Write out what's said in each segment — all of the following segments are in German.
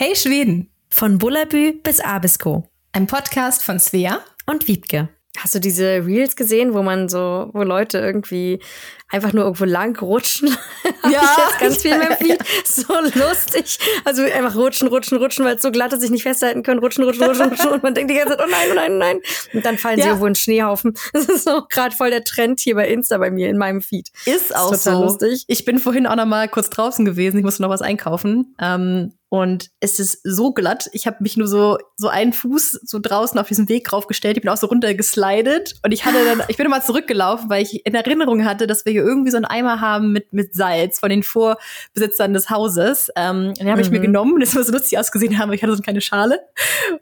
Hey Schweden! Von Bullabü bis Abisko. Ein Podcast von Svea und Wiebke. Hast du diese Reels gesehen, wo man so, wo Leute irgendwie einfach nur irgendwo lang rutschen? ja, ich jetzt ganz viel mehr Feed. So lustig. Also einfach rutschen, rutschen, rutschen, weil es so glatt ist, sich nicht festhalten können. Rutschen, rutschen, rutschen, rutschen. Und man denkt die ganze Zeit, oh nein, oh nein, oh nein. Und dann fallen ja. sie irgendwo in den Schneehaufen. Das ist so gerade voll der Trend hier bei Insta bei mir in meinem Feed. Ist auch ist so. lustig. Ich bin vorhin auch noch mal kurz draußen gewesen. Ich musste noch was einkaufen. Ähm, und es ist so glatt. Ich habe mich nur so so einen Fuß so draußen auf diesem Weg draufgestellt. Ich bin auch so runtergeslidet und ich hatte dann ich bin immer zurückgelaufen, weil ich in Erinnerung hatte, dass wir hier irgendwie so einen Eimer haben mit mit Salz von den Vorbesitzern des Hauses. Ähm, den habe ich mir mhm. genommen. Das war so lustig ausgesehen haben. Ich hatte so eine kleine Schale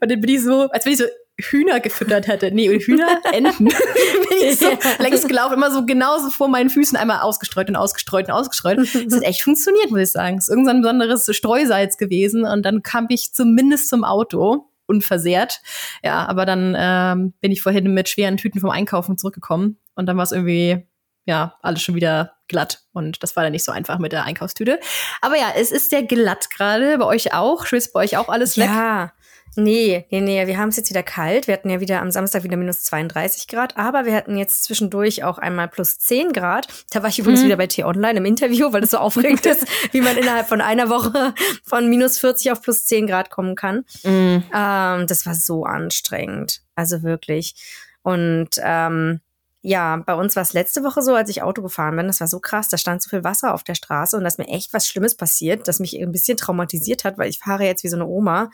und dann bin ich so, als wenn ich so Hühner gefüttert hätte. Nee, Hühner, Enten. bin ich so ja. längs gelaufen, immer so genauso vor meinen Füßen einmal ausgestreut und ausgestreut und ausgestreut. Das hat echt funktioniert, muss ich sagen. Es ist irgendein besonderes Streusalz gewesen und dann kam ich zumindest zum Auto unversehrt. Ja, aber dann ähm, bin ich vorhin mit schweren Tüten vom Einkaufen zurückgekommen und dann war es irgendwie ja, alles schon wieder glatt. Und das war dann nicht so einfach mit der Einkaufstüte. Aber ja, es ist sehr glatt gerade. Bei euch auch. Schwitzt bei euch auch alles weg? Ja, Nee, nee, nee, wir haben es jetzt wieder kalt. Wir hatten ja wieder am Samstag wieder minus 32 Grad, aber wir hatten jetzt zwischendurch auch einmal plus 10 Grad. Da war ich übrigens mhm. wieder bei T-Online im Interview, weil es so aufregend ist, wie man innerhalb von einer Woche von minus 40 auf plus 10 Grad kommen kann. Mhm. Ähm, das war so anstrengend. Also wirklich. Und ähm, ja, bei uns war es letzte Woche so, als ich Auto gefahren bin. Das war so krass. Da stand so viel Wasser auf der Straße und da ist mir echt was Schlimmes passiert, das mich ein bisschen traumatisiert hat, weil ich fahre jetzt wie so eine Oma.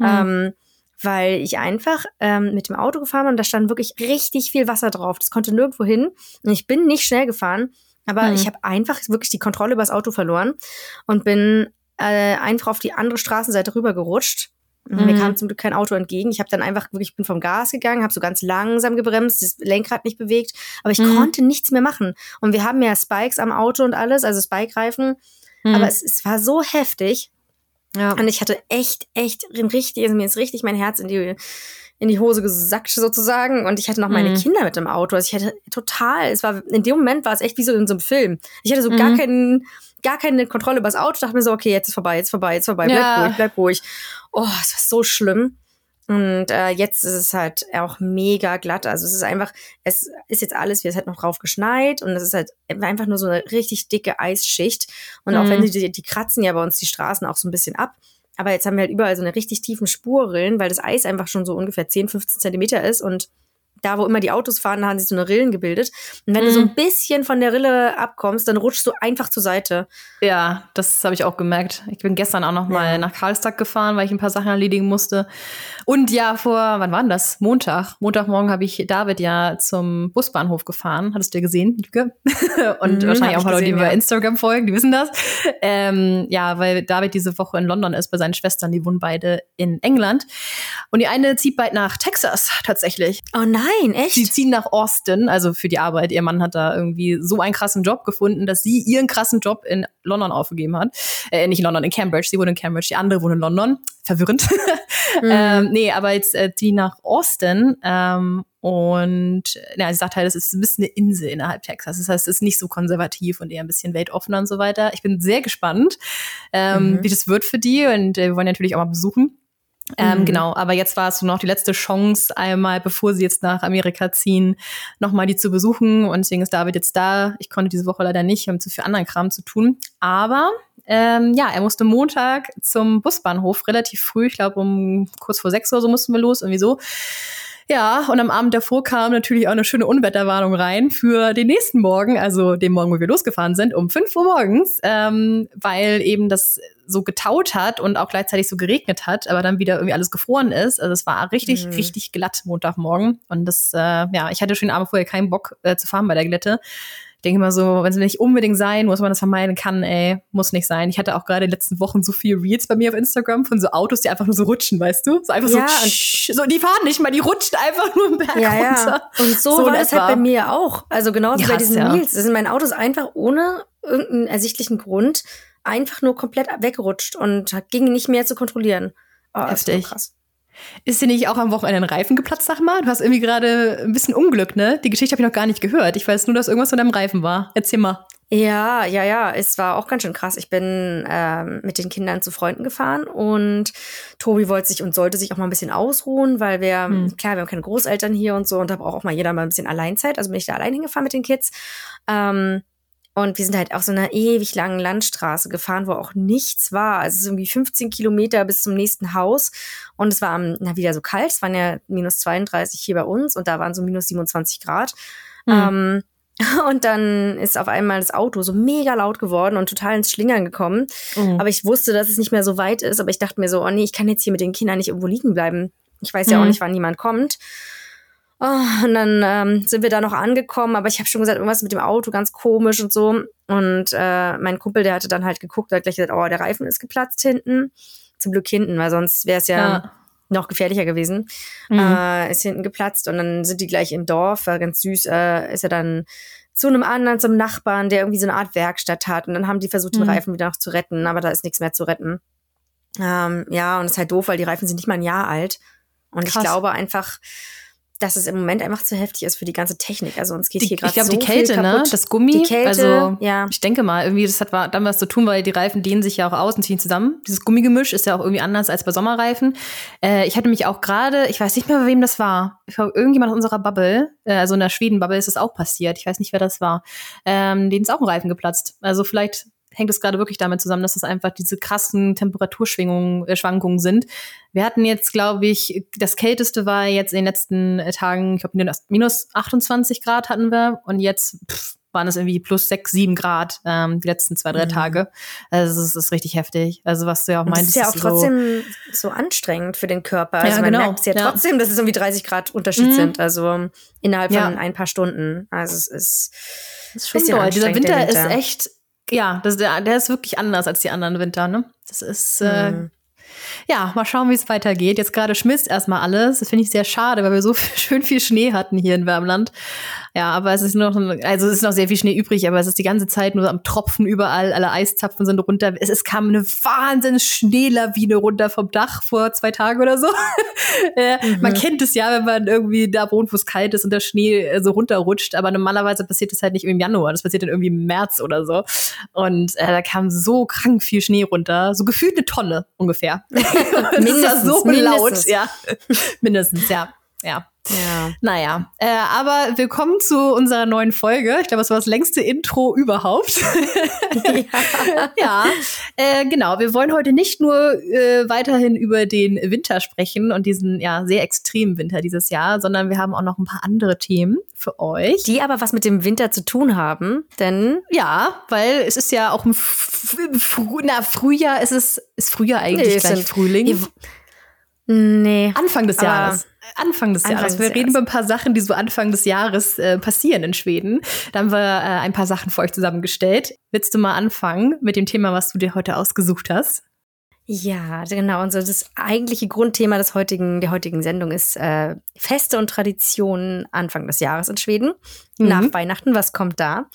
Mhm. Ähm, weil ich einfach ähm, mit dem Auto gefahren bin und da stand wirklich richtig viel Wasser drauf. Das konnte nirgendwo hin. Und ich bin nicht schnell gefahren, aber mhm. ich habe einfach wirklich die Kontrolle über das Auto verloren und bin äh, einfach auf die andere Straßenseite rübergerutscht Mhm. Mir kam zum Glück kein Auto entgegen. Ich habe dann einfach wirklich bin vom Gas gegangen, habe so ganz langsam gebremst, das Lenkrad nicht bewegt, aber ich mhm. konnte nichts mehr machen. Und wir haben ja Spikes am Auto und alles, also Spike-Reifen. Mhm. Aber es, es war so heftig. Ja. Und ich hatte echt, echt richtig, also mir ist richtig mein Herz in die in die Hose gesackt sozusagen und ich hatte noch meine mhm. Kinder mit im Auto. Also ich hatte total, es war in dem Moment war es echt wie so in so einem Film. Ich hatte so mhm. gar keinen gar keine Kontrolle über das Auto, dachte mir so, okay, jetzt ist vorbei, jetzt vorbei, jetzt vorbei, bleib ja. ruhig, bleib ruhig. Oh, es war so schlimm. Und äh, jetzt ist es halt auch mega glatt. Also es ist einfach, es ist jetzt alles, wie es halt noch drauf geschneit und es ist halt einfach nur so eine richtig dicke Eisschicht. Und mhm. auch wenn mhm. die, die kratzen ja bei uns die Straßen auch so ein bisschen ab. Aber jetzt haben wir halt überall so eine richtig tiefen Spurrillen, weil das Eis einfach schon so ungefähr 10, 15 Zentimeter ist und da, wo immer die Autos fahren, da haben sich so eine Rillen gebildet. Und wenn mhm. du so ein mhm. bisschen von der Rille abkommst, dann rutschst du einfach zur Seite. Ja, das habe ich auch gemerkt. Ich bin gestern auch noch mal ja. nach Karlstad gefahren, weil ich ein paar Sachen erledigen musste. Und ja, vor, wann war denn das? Montag. Montagmorgen habe ich David ja zum Busbahnhof gefahren. Hattest du ja gesehen, Lüge? Und mhm, wahrscheinlich auch Leute, die ja. bei Instagram folgen, die wissen das. Ähm, ja, weil David diese Woche in London ist bei seinen Schwestern, die wohnen beide in England. Und die eine zieht bald nach Texas tatsächlich. Oh nein. Nein, echt? Sie ziehen nach Austin, also für die Arbeit. Ihr Mann hat da irgendwie so einen krassen Job gefunden, dass sie ihren krassen Job in London aufgegeben hat. Äh, nicht in London, in Cambridge. Sie wohnt in Cambridge, die andere wohnt in London. Verwirrend. mhm. ähm, nee, aber jetzt äh, die nach Austin. Ähm, und ja, sie sagt halt, es ist ein bisschen eine Insel innerhalb Texas. Das heißt, es ist nicht so konservativ und eher ein bisschen weltoffener und so weiter. Ich bin sehr gespannt, ähm, mhm. wie das wird für die. Und äh, wir wollen natürlich auch mal besuchen. Ähm, mhm. Genau, aber jetzt war es noch die letzte Chance, einmal, bevor sie jetzt nach Amerika ziehen, nochmal die zu besuchen. Und deswegen ist David jetzt da. Ich konnte diese Woche leider nicht, wir haben zu viel anderen Kram zu tun. Aber ähm, ja, er musste Montag zum Busbahnhof relativ früh, ich glaube um kurz vor sechs oder so mussten wir los, irgendwie so. Ja, und am Abend davor kam natürlich auch eine schöne Unwetterwarnung rein für den nächsten Morgen, also den Morgen, wo wir losgefahren sind, um 5 Uhr morgens, ähm, weil eben das so getaut hat und auch gleichzeitig so geregnet hat, aber dann wieder irgendwie alles gefroren ist. Also es war richtig, mhm. richtig glatt Montagmorgen. Und das, äh, ja, ich hatte schon Abend vorher keinen Bock äh, zu fahren bei der Glätte denke immer so, wenn es nicht unbedingt sein muss, man das vermeiden kann, ey, muss nicht sein. Ich hatte auch gerade in den letzten Wochen so viel Reels bei mir auf Instagram von so Autos, die einfach nur so rutschen, weißt du? So einfach ja, so, tsch, so, die fahren nicht mal, die rutschen einfach nur im Berg ja, runter. Ja. Und so, so war es halt bei mir auch. Also genauso ja, bei diesen ja. Reels. Das sind meine Autos einfach ohne irgendeinen ersichtlichen Grund einfach nur komplett weggerutscht und ging nicht mehr zu kontrollieren. Oh, Heftig. krass. Ist dir nicht auch am Wochenende ein Reifen geplatzt, sag mal? Du hast irgendwie gerade ein bisschen Unglück, ne? Die Geschichte habe ich noch gar nicht gehört. Ich weiß nur, dass irgendwas von deinem Reifen war. Erzähl mal. Ja, ja, ja. Es war auch ganz schön krass. Ich bin ähm, mit den Kindern zu Freunden gefahren und Tobi wollte sich und sollte sich auch mal ein bisschen ausruhen, weil wir, hm. klar, wir haben keine Großeltern hier und so und da braucht auch mal jeder mal ein bisschen Alleinzeit. Also bin ich da allein hingefahren mit den Kids. Ähm, und wir sind halt auf so einer ewig langen Landstraße gefahren, wo auch nichts war. Also es ist irgendwie 15 Kilometer bis zum nächsten Haus. Und es war na, wieder so kalt. Es waren ja minus 32 hier bei uns und da waren so minus 27 Grad. Mhm. Ähm, und dann ist auf einmal das Auto so mega laut geworden und total ins Schlingern gekommen. Mhm. Aber ich wusste, dass es nicht mehr so weit ist. Aber ich dachte mir so, oh nee, ich kann jetzt hier mit den Kindern nicht irgendwo liegen bleiben. Ich weiß ja mhm. auch nicht, wann jemand kommt. Oh, und dann ähm, sind wir da noch angekommen, aber ich habe schon gesagt, irgendwas mit dem Auto ganz komisch und so. Und äh, mein Kumpel, der hatte dann halt geguckt, hat gleich gesagt, oh, der Reifen ist geplatzt hinten. Zum Glück hinten, weil sonst wäre es ja, ja, noch gefährlicher gewesen. Mhm. Äh, ist hinten geplatzt und dann sind die gleich im Dorf, war ganz süß, äh, ist er dann zu einem anderen, zum Nachbarn, der irgendwie so eine Art Werkstatt hat. Und dann haben die versucht, den mhm. Reifen wieder noch zu retten, aber da ist nichts mehr zu retten. Ähm, ja, und es ist halt doof, weil die Reifen sind nicht mal ein Jahr alt. Und Krass. ich glaube einfach, dass es im Moment einfach zu heftig ist für die ganze Technik. Also uns geht die, hier gerade so Ich glaube, die Kälte, ne? Das Gummi. Die Kälte, also, ja. Ich denke mal, irgendwie, das hat dann was zu tun, weil die Reifen dehnen sich ja auch aus und ziehen zusammen. Dieses Gummigemisch ist ja auch irgendwie anders als bei Sommerreifen. Äh, ich hatte mich auch gerade, ich weiß nicht mehr, bei wem das war. Ich glaube, irgendjemand in unserer Bubble, äh, also in der Schweden-Bubble ist das auch passiert. Ich weiß nicht, wer das war. Ähm, denen ist auch ein Reifen geplatzt. Also vielleicht hängt es gerade wirklich damit zusammen, dass es einfach diese krassen Temperaturschwingungen äh, Schwankungen sind. Wir hatten jetzt, glaube ich, das kälteste war jetzt in den letzten äh, Tagen, ich glaube, minus 28 Grad hatten wir und jetzt pff, waren es irgendwie plus 6, 7 Grad ähm, die letzten zwei, drei mhm. Tage. Also es ist richtig heftig. Also was du ja auch meinst. Das ist ja auch trotzdem so, so anstrengend für den Körper. Also ja, man genau. merkt ja, ja trotzdem, dass es irgendwie 30 Grad Unterschied mhm. sind. Also innerhalb von ja. ein paar Stunden. Also es ist, das ist schon doll. Dieser Winter, Winter, ist echt ja, das, der, der ist wirklich anders als die anderen Winter, ne? Das ist, äh, mhm. ja, mal schauen, wie es weitergeht. Jetzt gerade schmilzt erstmal alles. Das finde ich sehr schade, weil wir so schön viel Schnee hatten hier in Wärmland. Ja, aber es ist noch, also es ist noch sehr viel Schnee übrig, aber es ist die ganze Zeit nur am Tropfen überall, alle Eiszapfen sind runter. Es, es kam eine wahnsinns Schneelawine runter vom Dach vor zwei Tagen oder so. äh, mhm. Man kennt es ja, wenn man irgendwie da wohnt, wo es kalt ist und der Schnee äh, so runterrutscht, aber normalerweise passiert das halt nicht im Januar, das passiert dann irgendwie im März oder so. Und äh, da kam so krank viel Schnee runter, so gefühlt eine Tonne ungefähr. mindestens, so mindestens. laut, ja. mindestens, ja. Ja. Ja. Naja, äh, aber willkommen zu unserer neuen Folge. Ich glaube, es war das längste Intro überhaupt. ja, ja äh, genau. Wir wollen heute nicht nur äh, weiterhin über den Winter sprechen und diesen ja sehr extremen Winter dieses Jahr, sondern wir haben auch noch ein paar andere Themen für euch. Die aber was mit dem Winter zu tun haben, denn ja, weil es ist ja auch im F na, Frühjahr ist es ist Frühjahr eigentlich nee, gleich Frühling. Nee. Anfang des Jahres. Anfang des Anfang Jahres. Wir reden über ein paar Sachen, die so Anfang des Jahres äh, passieren in Schweden. Da haben wir äh, ein paar Sachen für euch zusammengestellt. Willst du mal anfangen mit dem Thema, was du dir heute ausgesucht hast? Ja, genau. Und so das eigentliche Grundthema des heutigen, der heutigen Sendung ist äh, Feste und Traditionen Anfang des Jahres in Schweden. Mhm. Nach Weihnachten, was kommt da?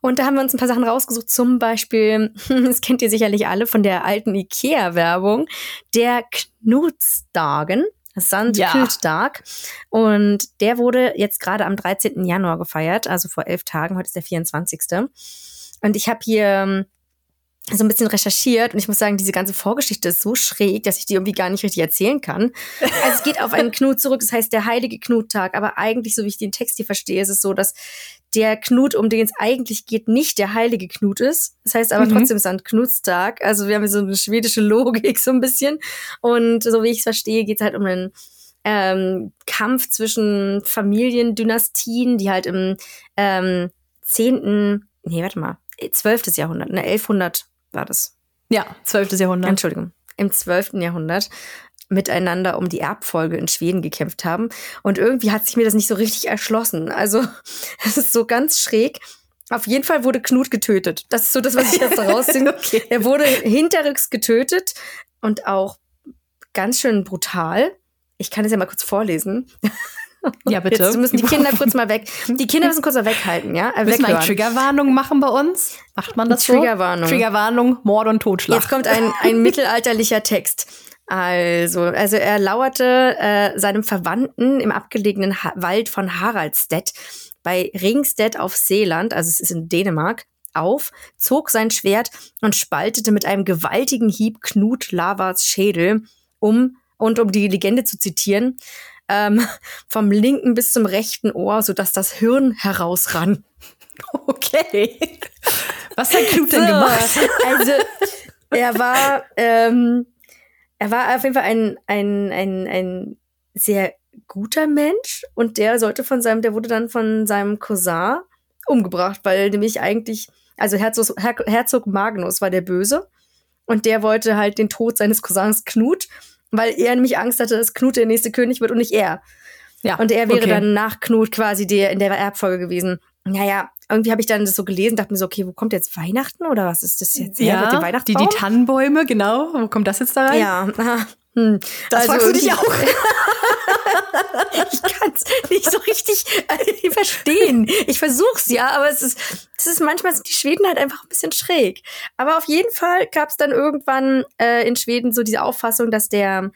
Und da haben wir uns ein paar Sachen rausgesucht. Zum Beispiel, das kennt ihr sicherlich alle von der alten IKEA-Werbung, der Knutsdagen. Sandkultdag. Ja. Und der wurde jetzt gerade am 13. Januar gefeiert, also vor elf Tagen. Heute ist der 24. Und ich habe hier ähm, so ein bisschen recherchiert und ich muss sagen, diese ganze Vorgeschichte ist so schräg, dass ich die irgendwie gar nicht richtig erzählen kann. Also es geht auf einen Knut zurück, das heißt der heilige Knuttag, aber eigentlich, so wie ich den Text hier verstehe, ist es so, dass der Knut, um den es eigentlich geht, nicht der heilige Knut ist. Das heißt aber mhm. trotzdem ist ein Knutstag. Also wir haben so eine schwedische Logik so ein bisschen. Und so wie ich es verstehe, geht es halt um einen ähm, Kampf zwischen Familiendynastien, die halt im ähm, 10., nee, warte mal, 12. Jahrhundert, ne, 1100 war das. Ja, 12. Jahrhundert. Entschuldigung. Im 12. Jahrhundert miteinander um die Erbfolge in Schweden gekämpft haben. Und irgendwie hat sich mir das nicht so richtig erschlossen. Also, es ist so ganz schräg. Auf jeden Fall wurde Knut getötet. Das ist so das, was ich jetzt rausziehe. okay. Er wurde hinterrücks getötet und auch ganz schön brutal. Ich kann es ja mal kurz vorlesen. Ja, bitte. Jetzt müssen die Kinder kurz mal weg. Die Kinder müssen kurz mal weghalten, ja? Äh, müssen wir eine Triggerwarnung machen bei uns? Macht man das Triggerwarnung. so? Triggerwarnung, Mord und Totschlag. Jetzt kommt ein, ein mittelalterlicher Text. Also, also er lauerte äh, seinem Verwandten im abgelegenen ha Wald von Haraldstedt bei Ringstedt auf Seeland, also es ist in Dänemark, auf, zog sein Schwert und spaltete mit einem gewaltigen Hieb Knut Lavas Schädel, um, und um die Legende zu zitieren, ähm, vom linken bis zum rechten Ohr, sodass das Hirn herausrann. Okay. Was hat Knut denn gemacht? Also, er war, ähm, er war auf jeden Fall ein, ein, ein, ein sehr guter Mensch und der sollte von seinem, der wurde dann von seinem Cousin umgebracht, weil nämlich eigentlich, also Herzog, Her Herzog Magnus war der Böse und der wollte halt den Tod seines Cousins Knut, weil er nämlich Angst hatte, dass Knut der nächste König wird und nicht er. Ja, und er wäre okay. dann nach Knut quasi der in der Erbfolge gewesen. Naja, irgendwie habe ich dann das so gelesen, dachte mir so, okay, wo kommt jetzt Weihnachten oder was ist das jetzt? Ja, mit dem Weihnachtsbaum? Die, die Tannenbäume, genau. Wo kommt das jetzt da rein? Ja, hm. Das also, fragst du dich auch. ich kann es nicht so richtig äh, verstehen. Ich versuch's ja, aber es ist, es ist manchmal sind die Schweden halt einfach ein bisschen schräg. Aber auf jeden Fall gab es dann irgendwann äh, in Schweden so diese Auffassung, dass der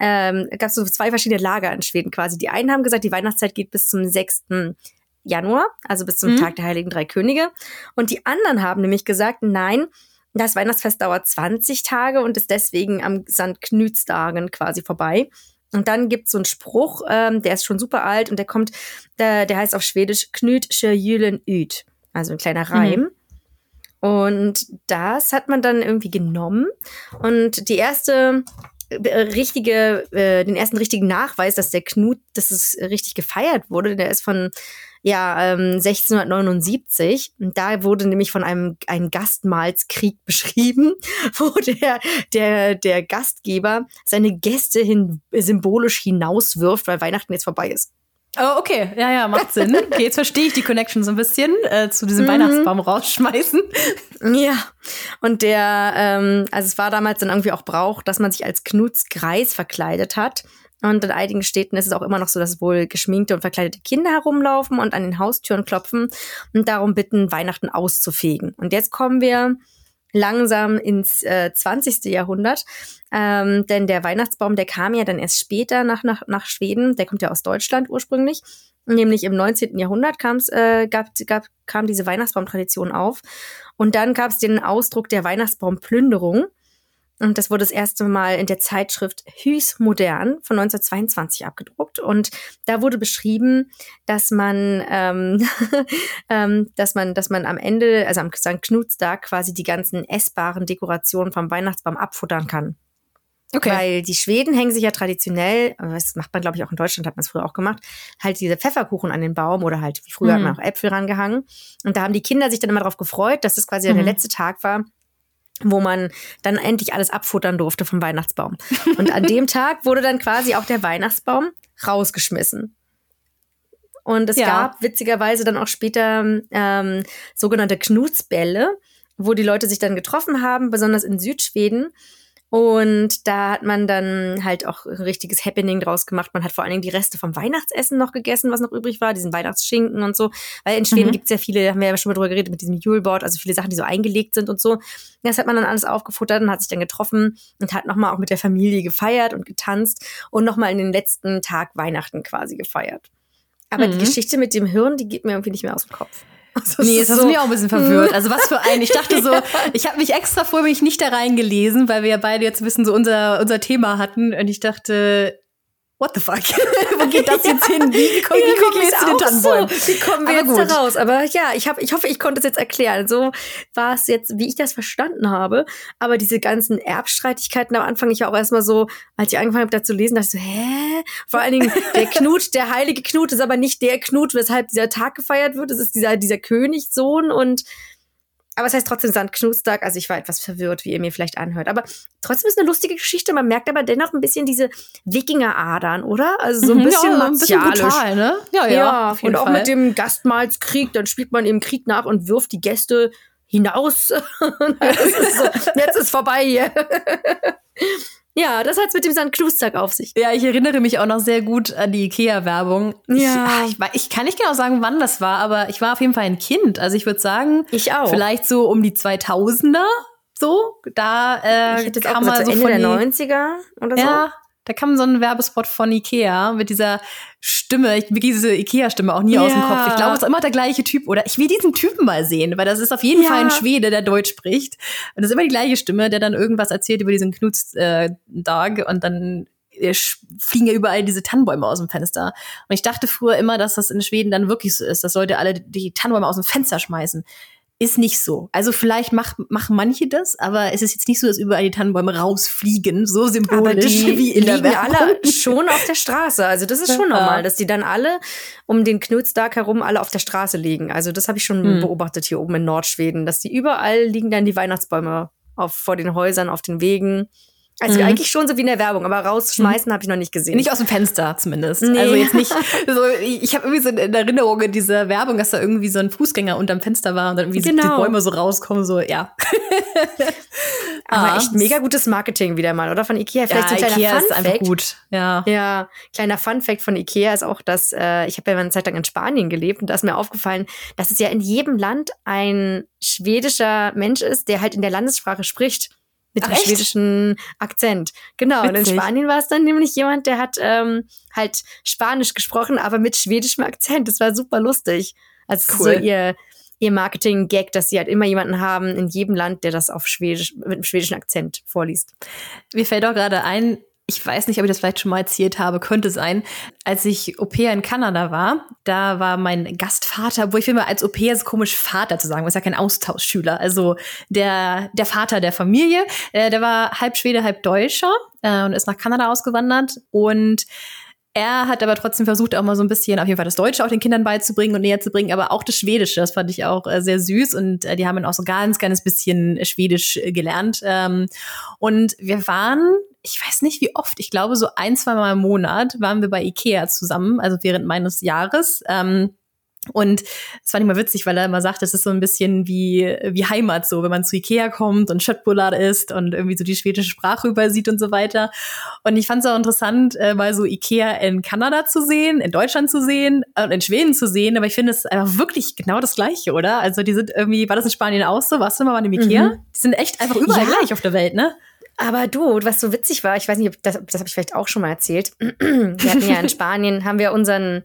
ähm, gab es so zwei verschiedene Lager in Schweden quasi. Die einen haben gesagt, die Weihnachtszeit geht bis zum 6. Januar, also bis zum mhm. Tag der Heiligen Drei Könige. Und die anderen haben nämlich gesagt, nein, das Weihnachtsfest dauert 20 Tage und ist deswegen am St. Knütstagen quasi vorbei. Und dann gibt's so einen Spruch, ähm, der ist schon super alt und der kommt, der, der heißt auf Schwedisch Knut Sjöjulen Üt. Also ein kleiner Reim. Mhm. Und das hat man dann irgendwie genommen. Und die erste richtige, äh, den ersten richtigen Nachweis, dass der Knut, dass es richtig gefeiert wurde, der ist von ja, ähm, 1679. Und da wurde nämlich von einem ein Gastmahlskrieg beschrieben, wo der, der, der Gastgeber seine Gäste hin, symbolisch hinauswirft, weil Weihnachten jetzt vorbei ist. Oh, okay. Ja, ja, macht Sinn. Okay, jetzt verstehe ich die Connection so ein bisschen äh, zu diesem mhm. Weihnachtsbaum rausschmeißen. Ja. Und der, ähm, also es war damals dann irgendwie auch Brauch, dass man sich als Knuts Greis verkleidet hat. Und in einigen Städten ist es auch immer noch so, dass wohl geschminkte und verkleidete Kinder herumlaufen und an den Haustüren klopfen und darum bitten, Weihnachten auszufegen. Und jetzt kommen wir langsam ins äh, 20. Jahrhundert. Ähm, denn der Weihnachtsbaum, der kam ja dann erst später nach, nach, nach Schweden. Der kommt ja aus Deutschland ursprünglich. Nämlich im 19. Jahrhundert kam's, äh, gab, gab, kam diese Weihnachtsbaumtradition auf. Und dann gab es den Ausdruck der Weihnachtsbaumplünderung. Und das wurde das erste Mal in der Zeitschrift Hüs Modern von 1922 abgedruckt. Und da wurde beschrieben, dass man, ähm, ähm, dass man, dass man am Ende, also am St. Knutstag quasi die ganzen essbaren Dekorationen vom Weihnachtsbaum abfuttern kann. Okay. Weil die Schweden hängen sich ja traditionell, das macht man glaube ich auch in Deutschland, hat man es früher auch gemacht, halt diese Pfefferkuchen an den Baum oder halt wie früher mhm. hat man auch Äpfel rangehangen. Und da haben die Kinder sich dann immer darauf gefreut, dass das quasi mhm. der letzte Tag war, wo man dann endlich alles abfuttern durfte vom Weihnachtsbaum. Und an dem Tag wurde dann quasi auch der Weihnachtsbaum rausgeschmissen. Und es ja. gab witzigerweise dann auch später ähm, sogenannte Knutsbälle, wo die Leute sich dann getroffen haben, besonders in Südschweden. Und da hat man dann halt auch ein richtiges Happening draus gemacht. Man hat vor allen Dingen die Reste vom Weihnachtsessen noch gegessen, was noch übrig war, diesen Weihnachtsschinken und so. Weil in Schweden mhm. gibt es ja viele, haben wir ja schon mal drüber geredet, mit diesem Juleboard, also viele Sachen, die so eingelegt sind und so. Das hat man dann alles aufgefuttert und hat sich dann getroffen und hat nochmal auch mit der Familie gefeiert und getanzt und nochmal in den letzten Tag Weihnachten quasi gefeiert. Aber mhm. die Geschichte mit dem Hirn, die geht mir irgendwie nicht mehr aus dem Kopf. Also nee, das so. hat mich auch ein bisschen verwirrt. Also was für ein. Ich dachte so, ich habe mich extra vorher mich nicht da reingelesen, weil wir ja beide jetzt wissen, so unser, unser Thema hatten. Und ich dachte, what the fuck? Wo geht das jetzt hin? Wie, komm, ja, wie kommen wir jetzt zu den Tannenbäumen? So. Wie kommen wir Aber jetzt da raus? Aber ja, ich, hab, ich hoffe, ich konnte es jetzt erklären. So war es jetzt, wie ich das verstanden habe. Aber diese ganzen Erbstreitigkeiten am Anfang, ich war auch erstmal so, als ich angefangen habe, da zu lesen, dachte ich so, hä? Vor allen Dingen, der Knut, der heilige Knut ist aber nicht der Knut, weshalb dieser Tag gefeiert wird. Es ist dieser, dieser Königssohn und aber es heißt trotzdem Sandknustag, also ich war etwas verwirrt, wie ihr mir vielleicht anhört. Aber trotzdem ist eine lustige Geschichte. Man merkt aber dennoch ein bisschen diese Wikinger-Adern, oder? Also so ein bisschen ja, martialisch. Ein bisschen brutal, ne? Ja, ja. ja und auch Fall. mit dem Gastmahlskrieg, dann spielt man eben Krieg nach und wirft die Gäste hinaus. ist so, jetzt ist vorbei hier. Ja, das hat's mit dem St. Knustag auf sich. Ja, ich erinnere mich auch noch sehr gut an die Ikea-Werbung. Ja. Ich, ich, ich, kann nicht genau sagen, wann das war, aber ich war auf jeden Fall ein Kind. Also ich würde sagen, ich auch. Vielleicht so um die 2000er, so. Da äh, ich hätte jetzt kam auch gesagt, mal so Ende der 90er oder so. Ja, Da kam so ein Werbespot von Ikea mit dieser Stimme. Ich kriege diese Ikea-Stimme auch nie aus dem Ja. Kopf. Ich glaube, es ist immer der gleiche Typ. Oder ich will diesen Typen mal sehen, weil das ist auf jeden Ja. Fall ein Schwede, der Deutsch spricht. Und das ist immer die gleiche Stimme, der dann irgendwas erzählt über diesen Knuts-Tag und dann äh, fliegen ja überall diese Tannenbäume aus dem Fenster. Und ich dachte früher immer, dass das in Schweden dann wirklich so ist, dass Leute alle die Tannenbäume aus dem Fenster schmeißen. Ist nicht so. Also vielleicht mach, machen manche das, aber es ist jetzt nicht so, dass überall die Tannenbäume rausfliegen, so Aber symbolisch die wie in der liegen Werbung. alle schon auf der Straße. Also das ist schon Ja. normal, dass die dann alle um den Knutsdag herum alle auf der Straße liegen. Also das habe ich schon Hm. beobachtet hier oben in Nordschweden, dass die überall liegen dann die Weihnachtsbäume auf, vor den Häusern, auf den Wegen. Also Mhm. eigentlich schon so wie in der Werbung, aber rausschmeißen habe ich noch nicht gesehen. Nicht aus dem Fenster zumindest. Nee. Also jetzt nicht so, ich habe irgendwie so in Erinnerung in dieser Werbung, dass da irgendwie so ein Fußgänger unterm Fenster war und dann irgendwie so die Genau. Bäume so rauskommen, so, ja. aber Ah. echt mega gutes Marketing wieder mal, oder? Von Ikea. Vielleicht so ein kleiner Ikea Fun ist einfach Fact. gut. Ja. Ja, kleiner Fun Fact von Ikea ist auch, dass äh, ich habe ja mal eine Zeit lang in Spanien gelebt und da ist mir aufgefallen, dass es ja in jedem Land ein schwedischer Mensch ist, der halt in der Landessprache spricht. Mit Ach, einem echt? schwedischen Akzent. Genau. Und in Witzig. Spanien war es dann nämlich jemand, der hat ähm, halt Spanisch gesprochen, aber mit schwedischem Akzent. Das war super lustig. Also Cool. so ihr, ihr Marketing-Gag, dass sie halt immer jemanden haben in jedem Land, der das auf Schwedisch, mit einem schwedischen Akzent vorliest. Mir fällt auch gerade ein, ich weiß nicht, ob ich das vielleicht schon mal erzählt habe, könnte sein. Als ich Au in Kanada war, da war mein Gastvater, wo ich finde, als Au es komisch, Vater zu sagen, ist ja kein Austauschschüler. Also der, der Vater der Familie, äh, der war halb Schwede, halb Deutscher äh, und ist nach Kanada ausgewandert und er hat aber trotzdem versucht, auch mal so ein bisschen auf jeden Fall das Deutsche auch den Kindern beizubringen und näher zu bringen, aber auch das Schwedische. Das fand ich auch äh, sehr süß und äh, die haben dann auch so ganz kleines bisschen Schwedisch äh, gelernt. Ähm, und wir waren, ich weiß nicht wie oft, ich glaube so ein, zwei Mal im Monat waren wir bei Ikea zusammen, also während meines Jahres. Ähm, und es fand ich mal witzig, weil er immer sagt, es ist so ein bisschen wie, wie Heimat, so, wenn man zu Ikea kommt und Schöttbullar isst und irgendwie so die schwedische Sprache übersieht und so weiter. Und ich fand es auch interessant, äh, mal so Ikea in Kanada zu sehen, in Deutschland zu sehen und in Schweden zu sehen. Aber ich finde es einfach wirklich genau das Gleiche, oder? Also die sind irgendwie, war das in Spanien auch so? Warst du mal bei einem Ikea? Mhm. Die sind echt einfach überall Ja. gleich auf der Welt, ne? Aber du, was so witzig war, ich weiß nicht, ob das, das habe ich vielleicht auch schon mal erzählt. Wir hatten ja in Spanien, haben wir unseren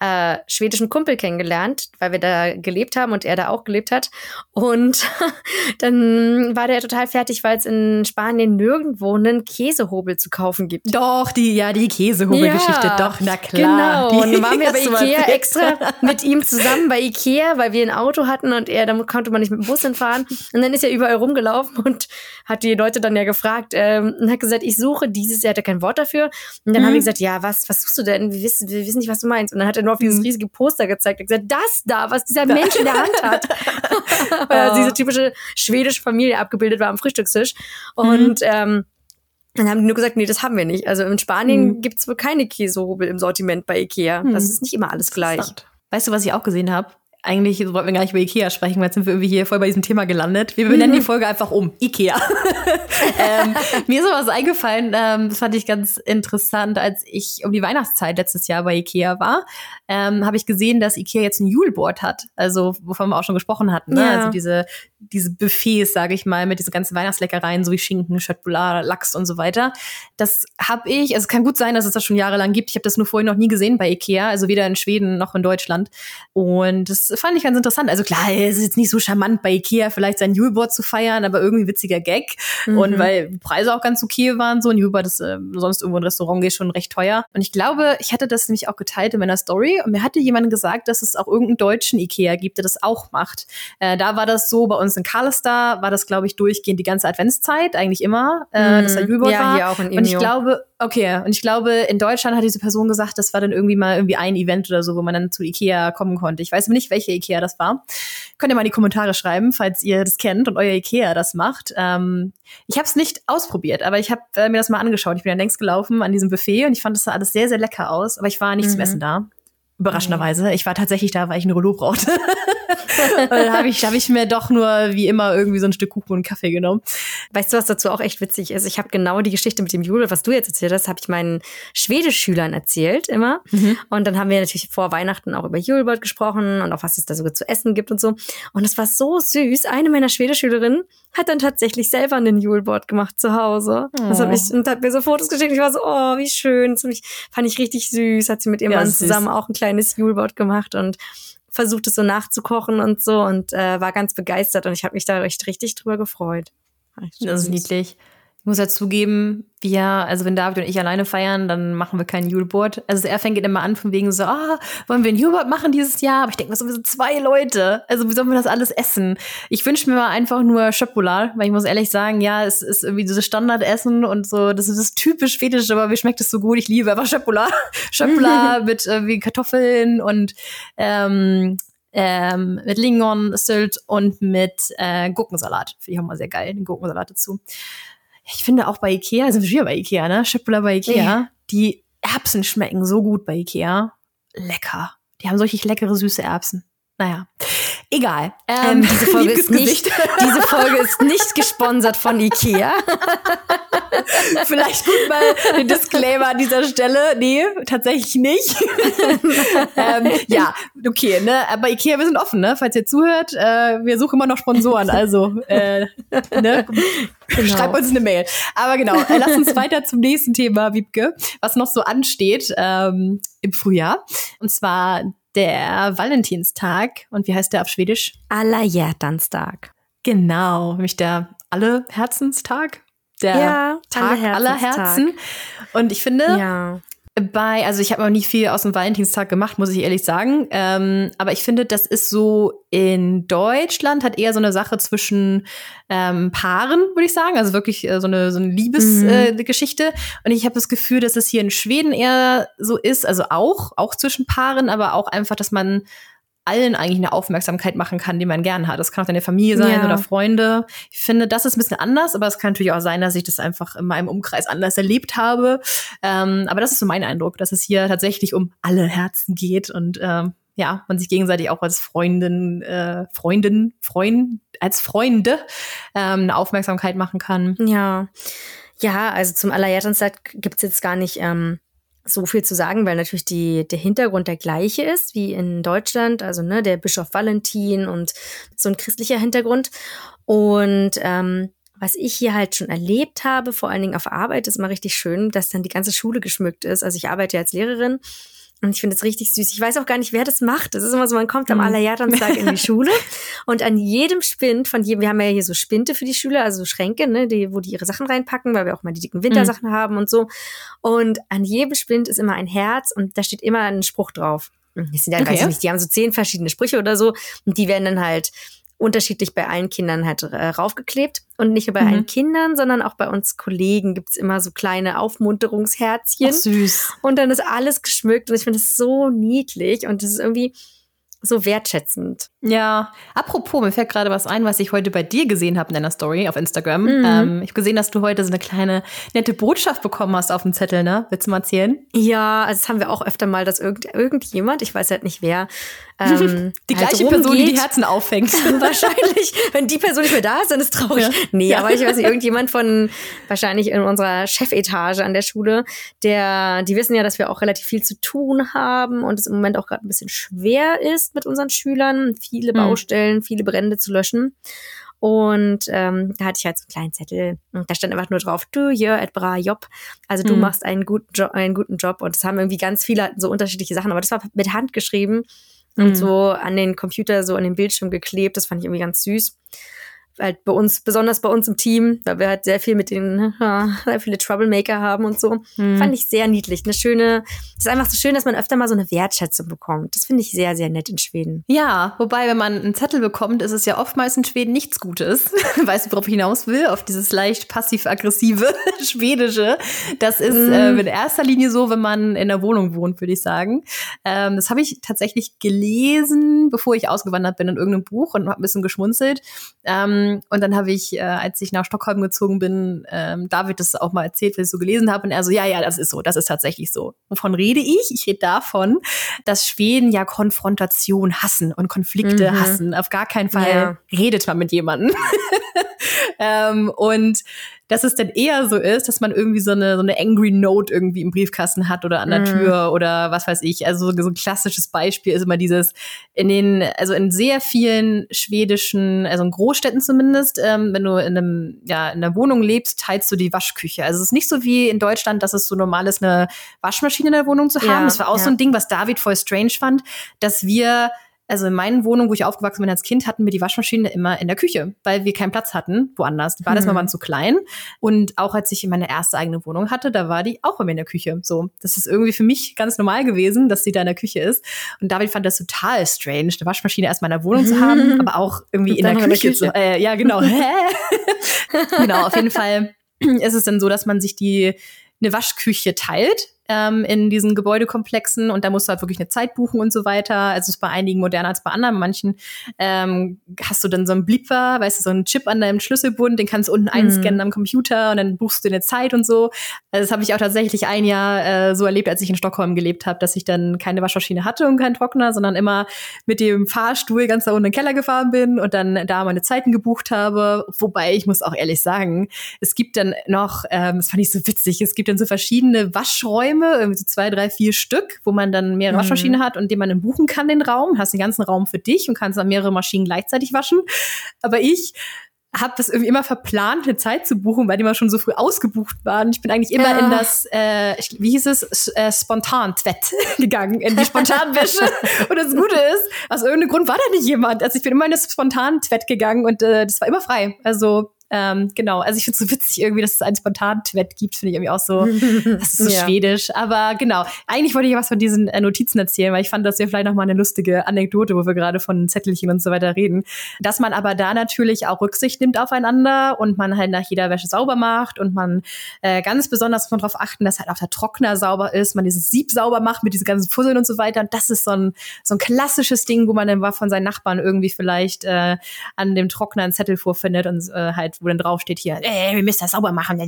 äh, schwedischen Kumpel kennengelernt, weil wir da gelebt haben und er da auch gelebt hat. Und dann war der total fertig, weil es in Spanien nirgendwo einen Käsehobel zu kaufen gibt. Doch, die, ja, die Käsehobelgeschichte, Ja, doch, na klar. Genau, Die und dann waren wir bei Ikea extra mit ihm zusammen bei Ikea, weil wir ein Auto hatten und er, da konnte man nicht mit dem Bus hinfahren. Und dann ist er überall rumgelaufen und hat die Leute dann ja gefragt ähm, und hat gesagt, ich suche dieses, er hatte kein Wort dafür. Und dann Mhm. haben wir gesagt, ja, was, was suchst du denn? Wir wissen, wir wissen nicht, was du meinst. Und dann hat er nur auf dieses Mhm. riesige Poster gezeigt und gesagt, das da, was dieser Mensch in der Hand hat. weil Oh. diese typische schwedische Familie abgebildet war am Frühstückstisch. Mhm. Und ähm, dann haben die nur gesagt, nee, das haben wir nicht. Also in Spanien Hm. gibt's wohl keine Käsehobel im Sortiment bei Ikea. Das Hm. ist nicht immer alles gleich. Weißt du, was ich auch gesehen habe? Eigentlich wollten wir gar nicht über Ikea sprechen, weil jetzt sind wir irgendwie hier voll bei diesem Thema gelandet. Wir benennen die Folge einfach um. Ikea. ähm, mir ist aber was eingefallen, ähm, das fand ich ganz interessant, als ich um die Weihnachtszeit letztes Jahr bei Ikea war, ähm, habe ich gesehen, dass Ikea jetzt ein Juleboard hat. Also, wovon wir auch schon gesprochen hatten. Ne? Ja. Also diese, diese Buffets, sage ich mal, mit diesen ganzen Weihnachtsleckereien, so wie Schinken, Schöttbullar, Lachs und so weiter. Das habe ich, also es kann gut sein, dass es das schon jahrelang gibt. Ich habe das nur vorher noch nie gesehen bei Ikea, also weder in Schweden noch in Deutschland. Und das fand ich ganz interessant. Also klar, es ist jetzt nicht so charmant bei Ikea vielleicht sein Juleboard zu feiern, aber irgendwie witziger Gag. Mhm. Und weil die Preise auch ganz okay waren, so ein Juleboard ist äh, sonst irgendwo in ein Restaurant geht schon recht teuer. Und ich glaube, ich hatte das nämlich auch geteilt in meiner Story und mir hatte jemand gesagt, dass es auch irgendeinen deutschen Ikea gibt, der das auch macht. Äh, da war das so, bei uns in Karlstar war das, glaube ich, durchgehend die ganze Adventszeit, eigentlich immer, äh, dass da Juleboard Mhm. ja, war. hier auch in Und ich glaube, okay, und ich glaube, in Deutschland hat diese Person gesagt, das war dann irgendwie mal irgendwie ein Event oder so, wo man dann zu Ikea kommen konnte. Ich weiß aber nicht, welche Ikea das war. Könnt ihr mal in die Kommentare schreiben, falls ihr das kennt und euer Ikea das macht. Ähm, ich habe es nicht ausprobiert, aber ich habe äh, mir das mal angeschaut. Ich bin dann längst gelaufen an diesem Buffet und ich fand das sah alles sehr, sehr lecker aus, aber ich war nicht zum Mhm. Essen da. Überraschenderweise. Ich war tatsächlich da, weil ich ein Rollo brauchte. dann habe ich, hab ich mir doch nur wie immer irgendwie so ein Stück Kuchen und einen Kaffee genommen. Weißt du, was dazu auch echt witzig ist? Ich habe genau die Geschichte mit dem Jule, was du jetzt erzählt hast, habe ich meinen Schwedisch-Schülern erzählt immer. Mhm. Und dann haben wir natürlich vor Weihnachten auch über Julebord gesprochen und auch was es da sogar zu essen gibt und so. Und es war so süß. Eine meiner Schwedisch-Schülerinnen hat dann tatsächlich selber einen Juleboard gemacht zu Hause. Oh. Das hat mich, und hat mir so Fotos geschickt. Ich war so, oh, wie schön. Das fand ich richtig süß. Hat sie mit ihrem ja, Mann zusammen auch ein kleines Juleboard gemacht und versucht es so nachzukochen und so und äh, war ganz begeistert und ich habe mich da echt richtig drüber gefreut. Das ist niedlich. Ich muss ja zugeben, wir, also wenn David und ich alleine feiern, dann machen wir kein Juleboard. Also er fängt immer an von wegen so, ah, wollen wir ein Juleboard machen dieses Jahr? Aber ich denke, wir sind zwei Leute. Also wie sollen wir das alles essen? Ich wünsche mir mal einfach nur Schokolade, weil ich muss ehrlich sagen, ja, es ist irgendwie dieses Standardessen und so, das ist das typisch schwedisch, aber mir schmeckt es so gut. Ich liebe einfach Schokolade. Schokolade mit irgendwie Kartoffeln und ähm, ähm, mit Lingon, Sylt und mit äh, Gurkensalat. Finde ich auch mal sehr geil, den Gurkensalat dazu ich finde auch bei Ikea, also wir bei Ikea, ne? Schöpfler bei Ikea, ja. die Erbsen schmecken so gut bei Ikea. Lecker. Die haben solche leckere, süße Erbsen. Naja, egal. Ähm, ähm, diese, Folge ist nicht, diese Folge ist nicht gesponsert von Ikea. Vielleicht gut mal den Disclaimer an dieser Stelle. Nee, tatsächlich nicht. ähm, ja, okay, ne? Aber Ikea, wir sind offen, ne? Falls ihr zuhört, äh, wir suchen immer noch Sponsoren. Also, äh, ne? Genau. Schreib uns eine Mail. Aber genau, äh, lass uns weiter zum nächsten Thema, Wiebke, was noch so ansteht ähm, im Frühjahr. Und zwar der Valentinstag. Und wie heißt der auf Schwedisch? Alla Hjärtanstag. Genau, nämlich der Alle Herzenstag. Der ja, Tag aller Herzen. Und ich finde, ja bei, also ich habe noch nie viel aus dem Valentinstag gemacht, muss ich ehrlich sagen. Ähm, aber ich finde, das ist so in Deutschland hat eher so eine Sache zwischen ähm, Paaren, würde ich sagen. Also wirklich äh, so eine, so eine Liebesgeschichte. Mhm. Äh, und ich habe das Gefühl, dass es hier in Schweden eher so ist, also auch, auch zwischen Paaren, aber auch einfach, dass man allen eigentlich eine Aufmerksamkeit machen kann, die man gern hat. Das kann auch deine Familie sein ja. oder Freunde. Ich finde, das ist ein bisschen anders, aber es kann natürlich auch sein, dass ich das einfach in meinem Umkreis anders erlebt habe. Ähm, aber das ist so mein Eindruck, dass es hier tatsächlich um alle Herzen geht und ähm, ja, man sich gegenseitig auch als Freundin, äh, Freundin, Freund, als Freunde ähm, eine Aufmerksamkeit machen kann. Ja. Ja, also zum Allerjährtagszeit gibt's jetzt gar nicht ähm, so viel zu sagen, weil natürlich die, der Hintergrund der gleiche ist wie in Deutschland, also ne, der Bischof Valentin und so ein christlicher Hintergrund. Und ähm, was ich hier halt schon erlebt habe, vor allen Dingen auf Arbeit, ist mal richtig schön, dass dann die ganze Schule geschmückt ist. Also ich arbeite ja als Lehrerin und ich finde das richtig süß. Ich weiß auch gar nicht, wer das macht. Das ist immer so, man kommt am mhm. Allerjahrtagstag in die Schule und an jedem Spind von jedem, wir haben ja hier so Spinte für die Schüler, also so Schränke, ne, die, wo die ihre Sachen reinpacken, weil wir auch mal die dicken Wintersachen mhm. haben und so. Und an jedem Spind ist immer ein Herz und da steht immer ein Spruch drauf. Die sind ja, okay. weiß ich nicht, die haben so zehn verschiedene Sprüche oder so und die werden dann halt unterschiedlich bei allen Kindern halt äh, raufgeklebt. Und nicht nur bei mhm. allen Kindern, sondern auch bei uns Kollegen gibt's immer so kleine Aufmunterungsherzchen. Ach, süß. Und dann ist alles geschmückt und ich finde das so niedlich und das ist irgendwie so wertschätzend. Ja, apropos, mir fällt gerade was ein, was ich heute bei dir gesehen habe in deiner Story auf Instagram. Mhm. Ähm, ich habe gesehen, dass du heute so eine kleine nette Botschaft bekommen hast auf dem Zettel, ne? Willst du mal erzählen? Ja, also das haben wir auch öfter mal, dass irgend, irgendjemand, ich weiß halt nicht wer, ähm, die halt gleiche Person, die die Herzen auffängt. wahrscheinlich. Wenn die Person nicht mehr da ist, dann ist es traurig. Ja. Nee, ja. aber ich weiß nicht, irgendjemand von wahrscheinlich in unserer Chefetage an der Schule, der, die wissen ja, dass wir auch relativ viel zu tun haben und es im Moment auch gerade ein bisschen schwer ist mit unseren Schülern, viele mhm. Baustellen, viele Brände zu löschen. Und ähm, da hatte ich halt so einen kleinen Zettel. Und da stand einfach nur drauf, du hier et bra Job. Also du mhm. machst einen guten, Job, einen guten Job. Und es haben irgendwie ganz viele so unterschiedliche Sachen. Aber das war mit Hand geschrieben und mhm. so an den Computer, so an den Bildschirm geklebt. Das fand ich irgendwie ganz süß halt bei uns, besonders bei uns im Team, weil wir halt sehr viel mit den, sehr viele Troublemaker haben und so. Hm. Fand ich sehr niedlich. Eine schöne, ist einfach so schön, dass man öfter mal so eine Wertschätzung bekommt. Das finde ich sehr, sehr nett in Schweden. Ja, wobei, wenn man einen Zettel bekommt, ist es ja oftmals in Schweden nichts Gutes. weißt du, worauf ich hinaus will? Auf dieses leicht passiv-aggressive Schwedische. Das ist hm. äh, in erster Linie so, wenn man in der Wohnung wohnt, würde ich sagen. Ähm, das habe ich tatsächlich gelesen, bevor ich ausgewandert bin in irgendeinem Buch und habe ein bisschen geschmunzelt. Ähm, Ähm, und dann habe ich, äh, als ich nach Stockholm gezogen bin, ähm, David das auch mal erzählt, was ich so gelesen habe. Und er so, ja, ja, das ist so, das ist tatsächlich so. Wovon rede ich? Ich rede davon, dass Schweden ja Konfrontation hassen und Konflikte Mhm. hassen. Auf gar keinen Fall Ja. redet man mit jemandem. ähm, und dass es dann eher so ist, dass man irgendwie so eine, so eine angry Note irgendwie im Briefkasten hat oder an der Mhm. Tür oder was weiß ich. Also so ein klassisches Beispiel ist immer dieses, in den, also in sehr vielen schwedischen, also in Großstädten zumindest, ähm, wenn du in einem, ja, in einer Wohnung lebst, teilst du die Waschküche. Also es ist nicht so wie in Deutschland, dass es so normal ist, eine Waschmaschine in der Wohnung zu haben. Ja, das war auch ja. so ein Ding, was David voll strange fand, dass wir also in meinen Wohnungen, wo ich aufgewachsen bin als Kind, hatten wir die Waschmaschine immer in der Küche, weil wir keinen Platz hatten woanders. Die Badezimmer Mhm. waren zu klein. Und auch als ich meine erste eigene Wohnung hatte, da war die auch immer in der Küche. So, das ist irgendwie für mich ganz normal gewesen, dass die da in der Küche ist. Und David fand das total strange, eine Waschmaschine erstmal in der Wohnung zu haben, aber auch irgendwie in der noch in der Küche. zu, Küche. äh, ja, genau. Genau, auf jeden Fall ist es dann so, dass man sich die eine Waschküche teilt ähm, in diesen Gebäudekomplexen und da musst du halt wirklich eine Zeit buchen und so weiter. Also es ist bei einigen moderner als bei anderen. Manchen ähm, hast du dann so einen Blipper, weißt du, so einen Chip an deinem Schlüsselbund, den kannst du unten einscannen am Computer und dann buchst du eine Zeit und so. Also das habe ich auch tatsächlich ein Jahr äh, so erlebt, als ich in Stockholm gelebt habe, dass ich dann keine Waschmaschine hatte und keinen Trockner, sondern immer mit dem Fahrstuhl ganz da unten in den Keller gefahren bin und dann da meine Zeiten gebucht habe. Wobei ich muss auch ehrlich sagen, es gibt dann noch, ähm, das fand ich so witzig, es gibt dann so verschiedene Waschräume, irgendwie so zwei, drei, vier Stück, wo man dann mehrere Mhm. Waschmaschinen hat und den man dann buchen kann, den Raum. Hast den ganzen Raum für dich und kannst dann mehrere Maschinen gleichzeitig waschen. Aber ich habe das irgendwie immer verplant, eine Zeit zu buchen, weil die immer schon so früh ausgebucht waren. Ich bin eigentlich immer Ja. in das, äh, wie hieß es, S äh, Spontan-Twett gegangen, in die Spontanwäsche. und das Gute ist, aus irgendeinem Grund war da nicht jemand. Also ich bin immer in das Spontan-Twett gegangen und äh, das war immer frei. Also ähm, genau, also ich finde es so witzig irgendwie, dass es einen Spontan-Twett gibt, finde ich irgendwie auch so, das ist so Ja. schwedisch. Aber genau, eigentlich wollte ich was von diesen äh, Notizen erzählen, weil ich fand, das wäre vielleicht noch mal eine lustige Anekdote, wo wir gerade von Zettelchen und so weiter reden. Dass man aber da natürlich auch Rücksicht nimmt aufeinander und man halt nach jeder Wäsche sauber macht und man äh, ganz besonders man darauf achten, dass halt auch der Trockner sauber ist, man dieses Sieb sauber macht mit diesen ganzen Fusseln und so weiter. Und das ist so ein, so ein klassisches Ding, wo man dann von seinen Nachbarn irgendwie vielleicht äh, an dem Trockner einen Zettel vorfindet und äh, halt, wo dann draufsteht hier, äh, wir müssen das sauber machen.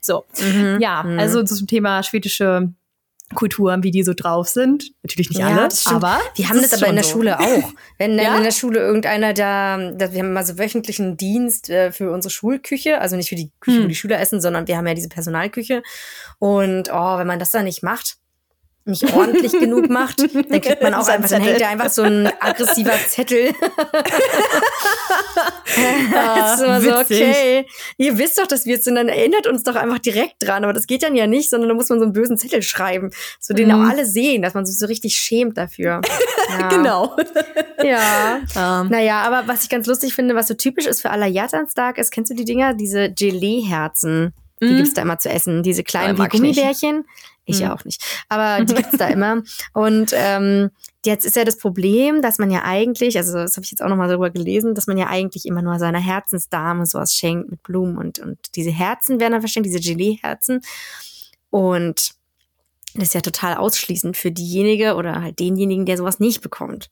So. Mhm. Ja, also zum Thema schwedische Kultur, wie die so drauf sind. Natürlich nicht Ja, alle, das aber Wir haben das, ist aber in der so. Schule auch. Wenn dann Ja? in der Schule irgendeiner da, da, wir haben mal so wöchentlichen Dienst äh, für unsere Schulküche, also nicht für die Küche, Hm. wo die Schüler essen, sondern wir haben ja diese Personalküche. Und oh, wenn man das dann nicht macht, nicht ordentlich genug macht, dann kriegt man auch So ein einfach, dann hängt da einfach so ein aggressiver Zettel. so, Ah, witzig. okay, ihr wisst doch, dass wir jetzt sind, dann erinnert uns doch einfach direkt dran. Aber das geht dann ja nicht, sondern da muss man so einen bösen Zettel schreiben, so den Mhm. auch alle sehen, dass man sich so richtig schämt dafür. Ja. Genau. Ja. Ähm, Naja, aber was ich ganz lustig finde, was so typisch ist für aller Jahrtanstag ist, kennst du die Dinger? Diese Gelee-Herzen. Die Mhm. gibt's da immer zu essen. Diese kleinen Äh, wie mag ich nicht. Ich Mhm. auch nicht. Aber die gibt's da immer. Und ähm, jetzt ist ja das Problem, dass man ja eigentlich, also das habe ich jetzt auch nochmal darüber gelesen, dass man ja eigentlich immer nur seiner Herzensdame sowas schenkt mit Blumen und, und diese Herzen werden dann verschenkt, diese Gelee-Herzen. Und das ist ja total ausschließend für diejenige oder halt denjenigen, der sowas nicht bekommt.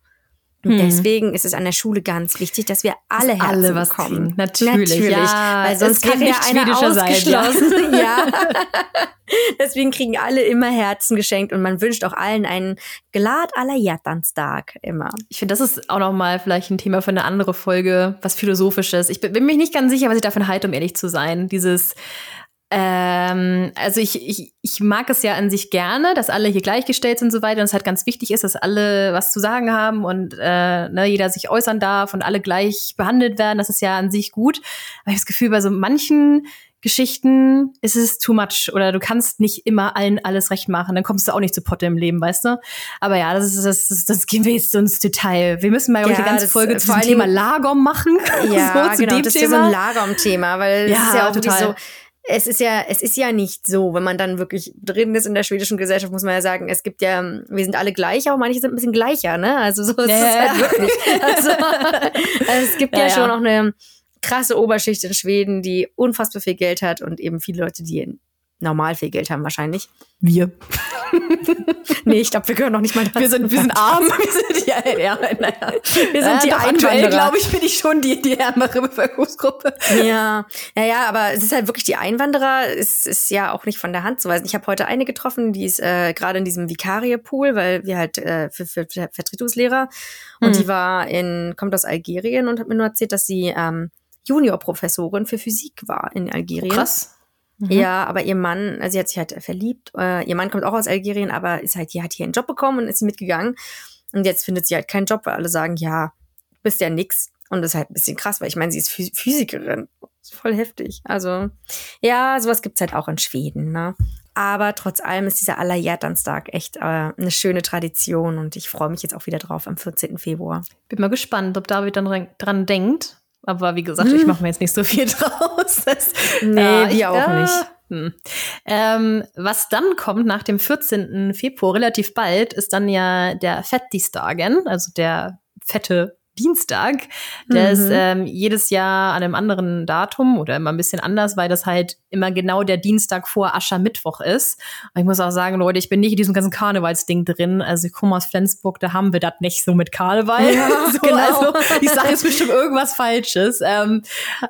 Und Hm. deswegen ist es an der Schule ganz wichtig, dass wir alle Herzen alle was bekommen. kriegen. Natürlich, ja. weil sonst kann nicht einer schwedischer sein, ja. ausgeschlossen. Ja. Deswegen kriegen alle immer Herzen geschenkt und man wünscht auch allen einen glad aller Jahrtanstag immer. Ich finde, das ist auch noch mal vielleicht ein Thema für eine andere Folge, was philosophisches. Ich bin bin mir nicht ganz sicher, was ich davon halte, um ehrlich zu sein. Dieses ähm, also ich, ich, ich mag es ja an sich gerne, dass alle hier gleichgestellt sind und so weiter. Und es halt ganz wichtig ist, dass alle was zu sagen haben und äh, ne, jeder sich äußern darf und alle gleich behandelt werden. Das ist ja an sich gut. Aber ich habe das Gefühl, bei so manchen Geschichten ist es too much oder du kannst nicht immer allen alles recht machen, dann kommst du auch nicht zu Potte im Leben, weißt du? Aber ja, das ist das, das, das gehen wir jetzt so ins Detail. Wir müssen mal ja, eine ganze das, Folge äh, zu vor diesem allen Thema Lagom machen. Ja, so, zu genau. dem Das ist ja Thema. so ein Lagom-Thema, weil Ja, ist ja auch total. so. Es ist ja, es ist ja nicht so, wenn man dann wirklich drin ist in der schwedischen Gesellschaft, muss man ja sagen, es gibt ja, wir sind alle gleich, aber manche sind ein bisschen gleicher, ne? Also so ist Ja, es ja, halt wirklich. Also, also es gibt ja, Ja, ja. schon auch eine krasse Oberschicht in Schweden, die unfassbar viel Geld hat und eben viele Leute, die normal viel Geld haben wahrscheinlich. Wir. nee, ich glaube, wir gehören noch nicht mal dazu. Wir sind, wir sind arm. Wir sind, ja, ja, naja. Wir sind ja, die aktuell, Einwanderer. glaube ich, bin ich schon die, die ärmere Bevölkerungsgruppe. Ja, ja, ja, aber es ist halt wirklich die Einwanderer, es ist ja auch nicht von der Hand zu weisen. Ich habe heute eine getroffen, die ist äh, gerade in diesem Vikarie-Pool, weil wir halt äh, für, für, für Vertretungslehrer und Hm. die war in, kommt aus Algerien und hat mir nur erzählt, dass sie ähm, Juniorprofessorin für Physik war in Algerien. Krass. Mhm. Ja, aber ihr Mann, also sie hat sich halt verliebt. Äh, ihr Mann kommt auch aus Algerien, aber ist halt, die hat hier einen Job bekommen und ist mitgegangen. Und jetzt findet sie halt keinen Job, weil alle sagen, ja, du bist ja nix. Und das ist halt ein bisschen krass, weil ich meine, sie ist Phys- Physikerin. Ist voll heftig. Also, ja, sowas gibt's halt auch in Schweden, ne? Aber trotz allem ist dieser Allerhjärtanstag echt äh, eine schöne Tradition und ich freue mich jetzt auch wieder drauf am 14. Februar. Bin mal gespannt, ob David dann dran denkt. Aber wie gesagt, ich mache mir jetzt nicht so viel draus. Das, Nee, äh, wir auch nicht. Hm. Ähm, was dann kommt nach dem 14. Februar, relativ bald, ist dann ja der Fettisdagen, also der fette Dienstag. Der Mhm. ist ähm, jedes Jahr an einem anderen Datum oder immer ein bisschen anders, weil das halt immer genau der Dienstag vor Aschermittwoch ist. Und ich muss auch sagen, Leute, ich bin nicht in diesem ganzen Karnevalsding drin. Also ich komme aus Flensburg, da haben wir das nicht so mit Karneval. Ja, so, genau. Also ich sage jetzt bestimmt irgendwas Falsches. Ähm,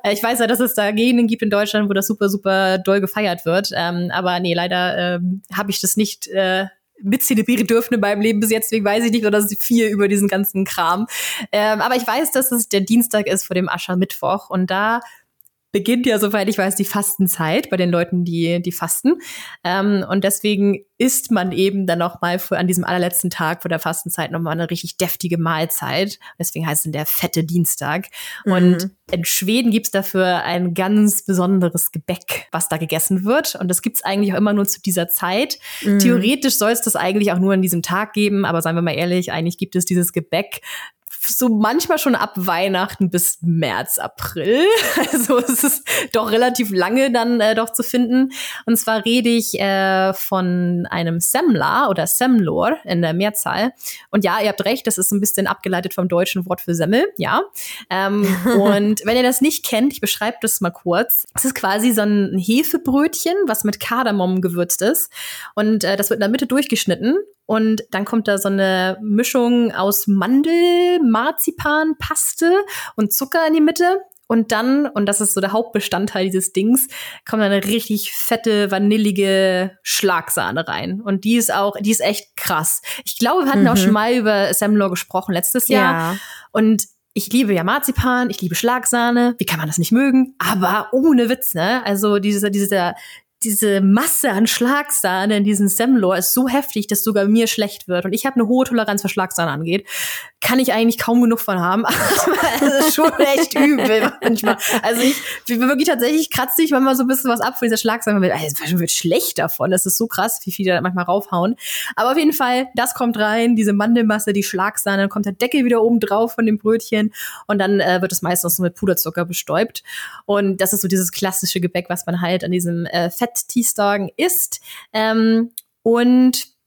äh, ich weiß ja, dass es da Gegenden gibt in Deutschland, wo das super, super doll gefeiert wird. Ähm, aber nee, leider ähm, habe ich das nicht äh, mit zelebrieren dürfen in meinem Leben bis jetzt, deswegen weiß ich nicht oder viel über diesen ganzen Kram. Ähm, aber ich weiß, dass es der Dienstag ist vor dem Aschermittwoch und da beginnt ja, soweit ich weiß, die Fastenzeit bei den Leuten, die, die fasten. Ähm, und deswegen isst man eben dann noch mal für, an diesem allerletzten Tag vor der Fastenzeit noch mal eine richtig deftige Mahlzeit. Deswegen heißt es der fette Dienstag. Und Mhm. in Schweden gibt's dafür ein ganz besonderes Gebäck, was da gegessen wird. Und das gibt's eigentlich auch immer nur zu dieser Zeit. Mhm. Theoretisch soll es das eigentlich auch nur an diesem Tag geben, aber seien wir mal ehrlich, eigentlich gibt es dieses Gebäck so manchmal schon ab Weihnachten bis März, April. Also es ist doch relativ lange dann äh, doch zu finden. Und zwar rede ich äh, von einem Semmler oder Semlor in der Mehrzahl. Und ja, ihr habt recht, das ist ein bisschen abgeleitet vom deutschen Wort für Semmel, ja. Ähm, und wenn ihr das nicht kennt, ich beschreibe das mal kurz. Es ist quasi so ein Hefebrötchen, was mit Kardamom gewürzt ist. Und äh, das wird in der Mitte durchgeschnitten. Und dann kommt da so eine Mischung aus Mandel, Marzipan, Paste und Zucker in die Mitte. Und dann, und das ist so der Hauptbestandteil dieses Dings, kommt eine richtig fette, vanillige Schlagsahne rein. Und die ist auch, die ist echt krass. Ich glaube, wir hatten Mhm. auch schon mal über Semlor gesprochen letztes Jahr. Ja. Und ich liebe ja Marzipan, ich liebe Schlagsahne. Wie kann man das nicht mögen? Aber ohne Witz, ne? Also diese, diese, diese Masse an Schlagsahne in diesem Semlor ist so heftig, dass sogar mir schlecht wird. Und ich habe eine hohe Toleranz, was Schlagsahne angeht. Kann ich eigentlich kaum genug von haben. Aber es ist schon echt übel manchmal. Also ich bin wirklich tatsächlich kratze ich manchmal so ein bisschen was ab von dieser Schlagsahne. Man wird, also wird schlecht davon. Das ist so krass, wie viele da manchmal raufhauen. Aber auf jeden Fall, das kommt rein, diese Mandelmasse, die Schlagsahne, dann kommt der Deckel wieder oben drauf von dem Brötchen und dann äh, wird es meistens noch mit Puderzucker bestäubt. Und das ist so dieses klassische Gebäck, was man halt an diesem äh, Fett-Teestagen isst. Ähm, und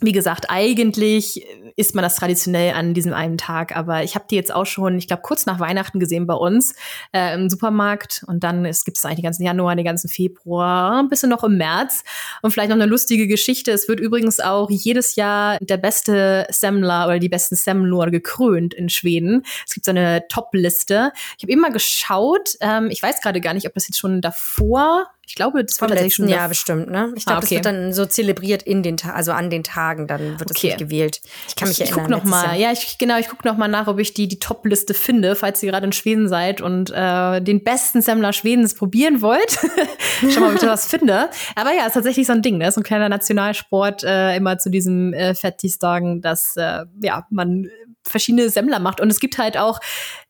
wie gesagt, eigentlich isst man das traditionell an diesem einen Tag, aber ich habe die jetzt auch schon, ich glaube, kurz nach Weihnachten gesehen bei uns äh, im Supermarkt und dann gibt es eigentlich den ganzen Januar, den ganzen Februar, ein bisschen noch im März und vielleicht noch eine lustige Geschichte. Es wird übrigens auch jedes Jahr der beste Semmler oder die besten Semlor gekrönt in Schweden. Es gibt so eine Top-Liste. Ich habe mal geschaut, ähm, ich weiß gerade gar nicht, ob das jetzt schon davor, ich glaube, das Vom war tatsächlich letzten schon Jahr bestimmt, ne? Ich glaube, Ah, okay. das wird dann so zelebriert in den Ta also an den Tagen, dann wird es Okay. nicht gewählt. Ich kann mich ich, ich erinnern. guck noch mal. Jahr. Ja, ich genau, ich guck noch mal nach, ob ich die die Top-Liste finde, falls ihr gerade in Schweden seid und äh, den besten Semmler Schwedens probieren wollt. Schau mal, ob ich da was finde. Aber ja, ist tatsächlich so ein Ding, ne? So ein kleiner Nationalsport äh, immer zu diesem äh, Fettis-Tagen, dass äh, ja man verschiedene Semmler macht. Und es gibt halt auch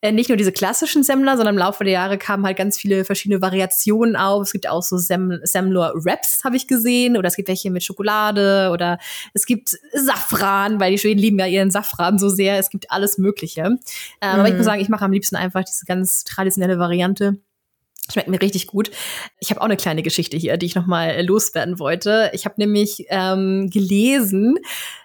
äh, nicht nur diese klassischen Semmler, sondern im Laufe der Jahre kamen halt ganz viele verschiedene Variationen auf. Es gibt auch so Sem Semlor-Wraps, habe ich gesehen. Oder es gibt welche mit Schokolade. Oder es gibt Safran, weil die Schweden lieben ja ihren Safran so sehr. Es gibt alles Mögliche. Ähm, Aber ich Mhm. muss sagen, ich mache am liebsten einfach diese ganz traditionelle Variante. Schmeckt mir richtig gut. Ich habe auch eine kleine Geschichte hier, die ich noch mal äh, loswerden wollte. Ich habe nämlich ähm, gelesen,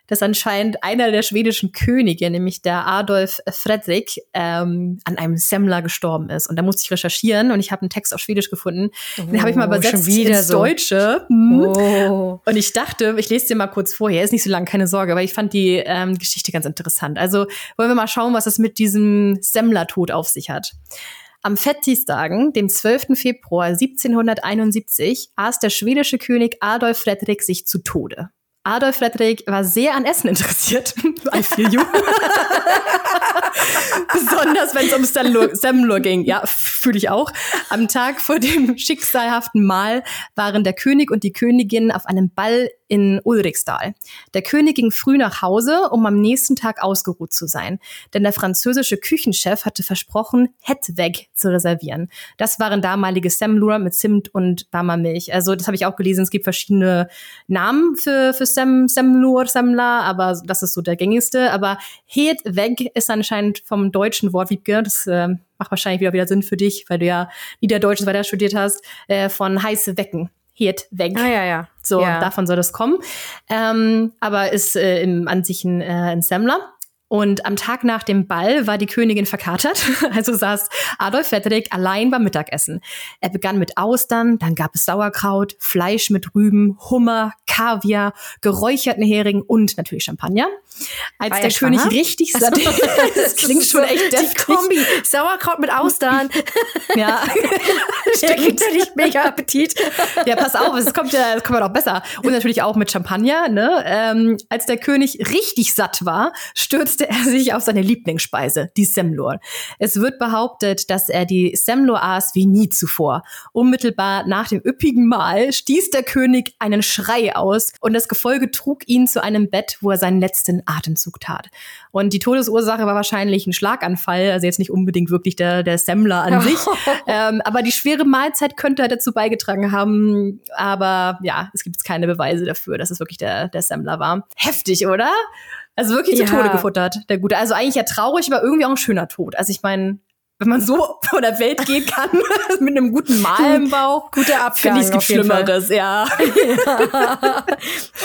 dass anscheinend einer der schwedischen Könige, nämlich der Adolf Fredrik, ähm, an einem Semmler gestorben ist. Und da musste ich recherchieren und ich habe einen Text auf Schwedisch gefunden. Oh, den habe ich mal oh, übersetzt ins so. Deutsche. Hm. Oh. Und ich dachte, ich lese dir mal kurz vorher. Ist nicht so lang, keine Sorge, aber ich fand die ähm, Geschichte ganz interessant. Also wollen wir mal schauen, was es mit diesem Semmler-Tod auf sich hat. Am Fettistagen, dem 12. Februar 1771, aß der schwedische König Adolf Fredrik sich zu Tode. Adolf Fredrik war sehr an Essen interessiert. I feel you. Besonders wenn es um Semlur ging. Ja, fühle ich auch. Am Tag vor dem schicksalhaften Mahl waren der König und die Königin auf einem Ball in Ulrichsdal. Der König ging früh nach Hause, um am nächsten Tag ausgeruht zu sein, denn der französische Küchenchef hatte versprochen, Hetweg zu reservieren. Das waren damalige Semlur mit Zimt und warmer Milch. Also das habe ich auch gelesen. Es gibt verschiedene Namen für, für Sem, Semlur, Semla, aber das ist so der gängigste. Aber Hetweg ist anscheinend vom deutschen Wort, Wiebke, das äh, macht wahrscheinlich wieder wieder Sinn für dich, weil du ja Niederdeutsch weiter studiert hast, äh, von heiße Wecken. Hirt weg. Ah, ja, ja. So, ja. davon soll das kommen. Ähm, aber ist äh, im, an sich ein, äh, ein Semmler. Und am Tag nach dem Ball war die Königin verkatert, also saß Adolf Fredrik allein beim Mittagessen. Er begann mit Austern, dann gab es Sauerkraut, Fleisch mit Rüben, Hummer, Kaviar, geräucherten Heringen und natürlich Champagner. Als war der König richtig satt, das klingt schon echt deftig. Die Kombi, Sauerkraut mit Austern. ja. Der kriegt ja nicht mega Appetit. ja, pass auf, es kommt ja, es kommt ja noch besser. Und natürlich auch mit Champagner, ne? Ähm, als der König richtig satt war, stürzte er sich auf seine Lieblingsspeise, die Semlor. Es wird behauptet, dass er die Semlor aß wie nie zuvor. Unmittelbar nach dem üppigen Mahl stieß der König einen Schrei aus und das Gefolge trug ihn zu einem Bett, wo er seinen letzten Atemzug tat. Und die Todesursache war wahrscheinlich ein Schlaganfall, also jetzt nicht unbedingt wirklich der, der Semmler an sich. ähm, aber die schwere Mahlzeit könnte dazu beigetragen haben. Aber ja, es gibt jetzt keine Beweise dafür, dass es wirklich der, der Semmler war. Heftig, oder? Also wirklich zu ja. Tode gefuttert, der Gute. Also eigentlich ja traurig, aber irgendwie auch ein schöner Tod. Also ich meine, wenn man so vor der Welt gehen kann, mit einem guten Mal im Bauch. Guter Abgang. Finde ich, es gibt Schlimmeres, ja. ja.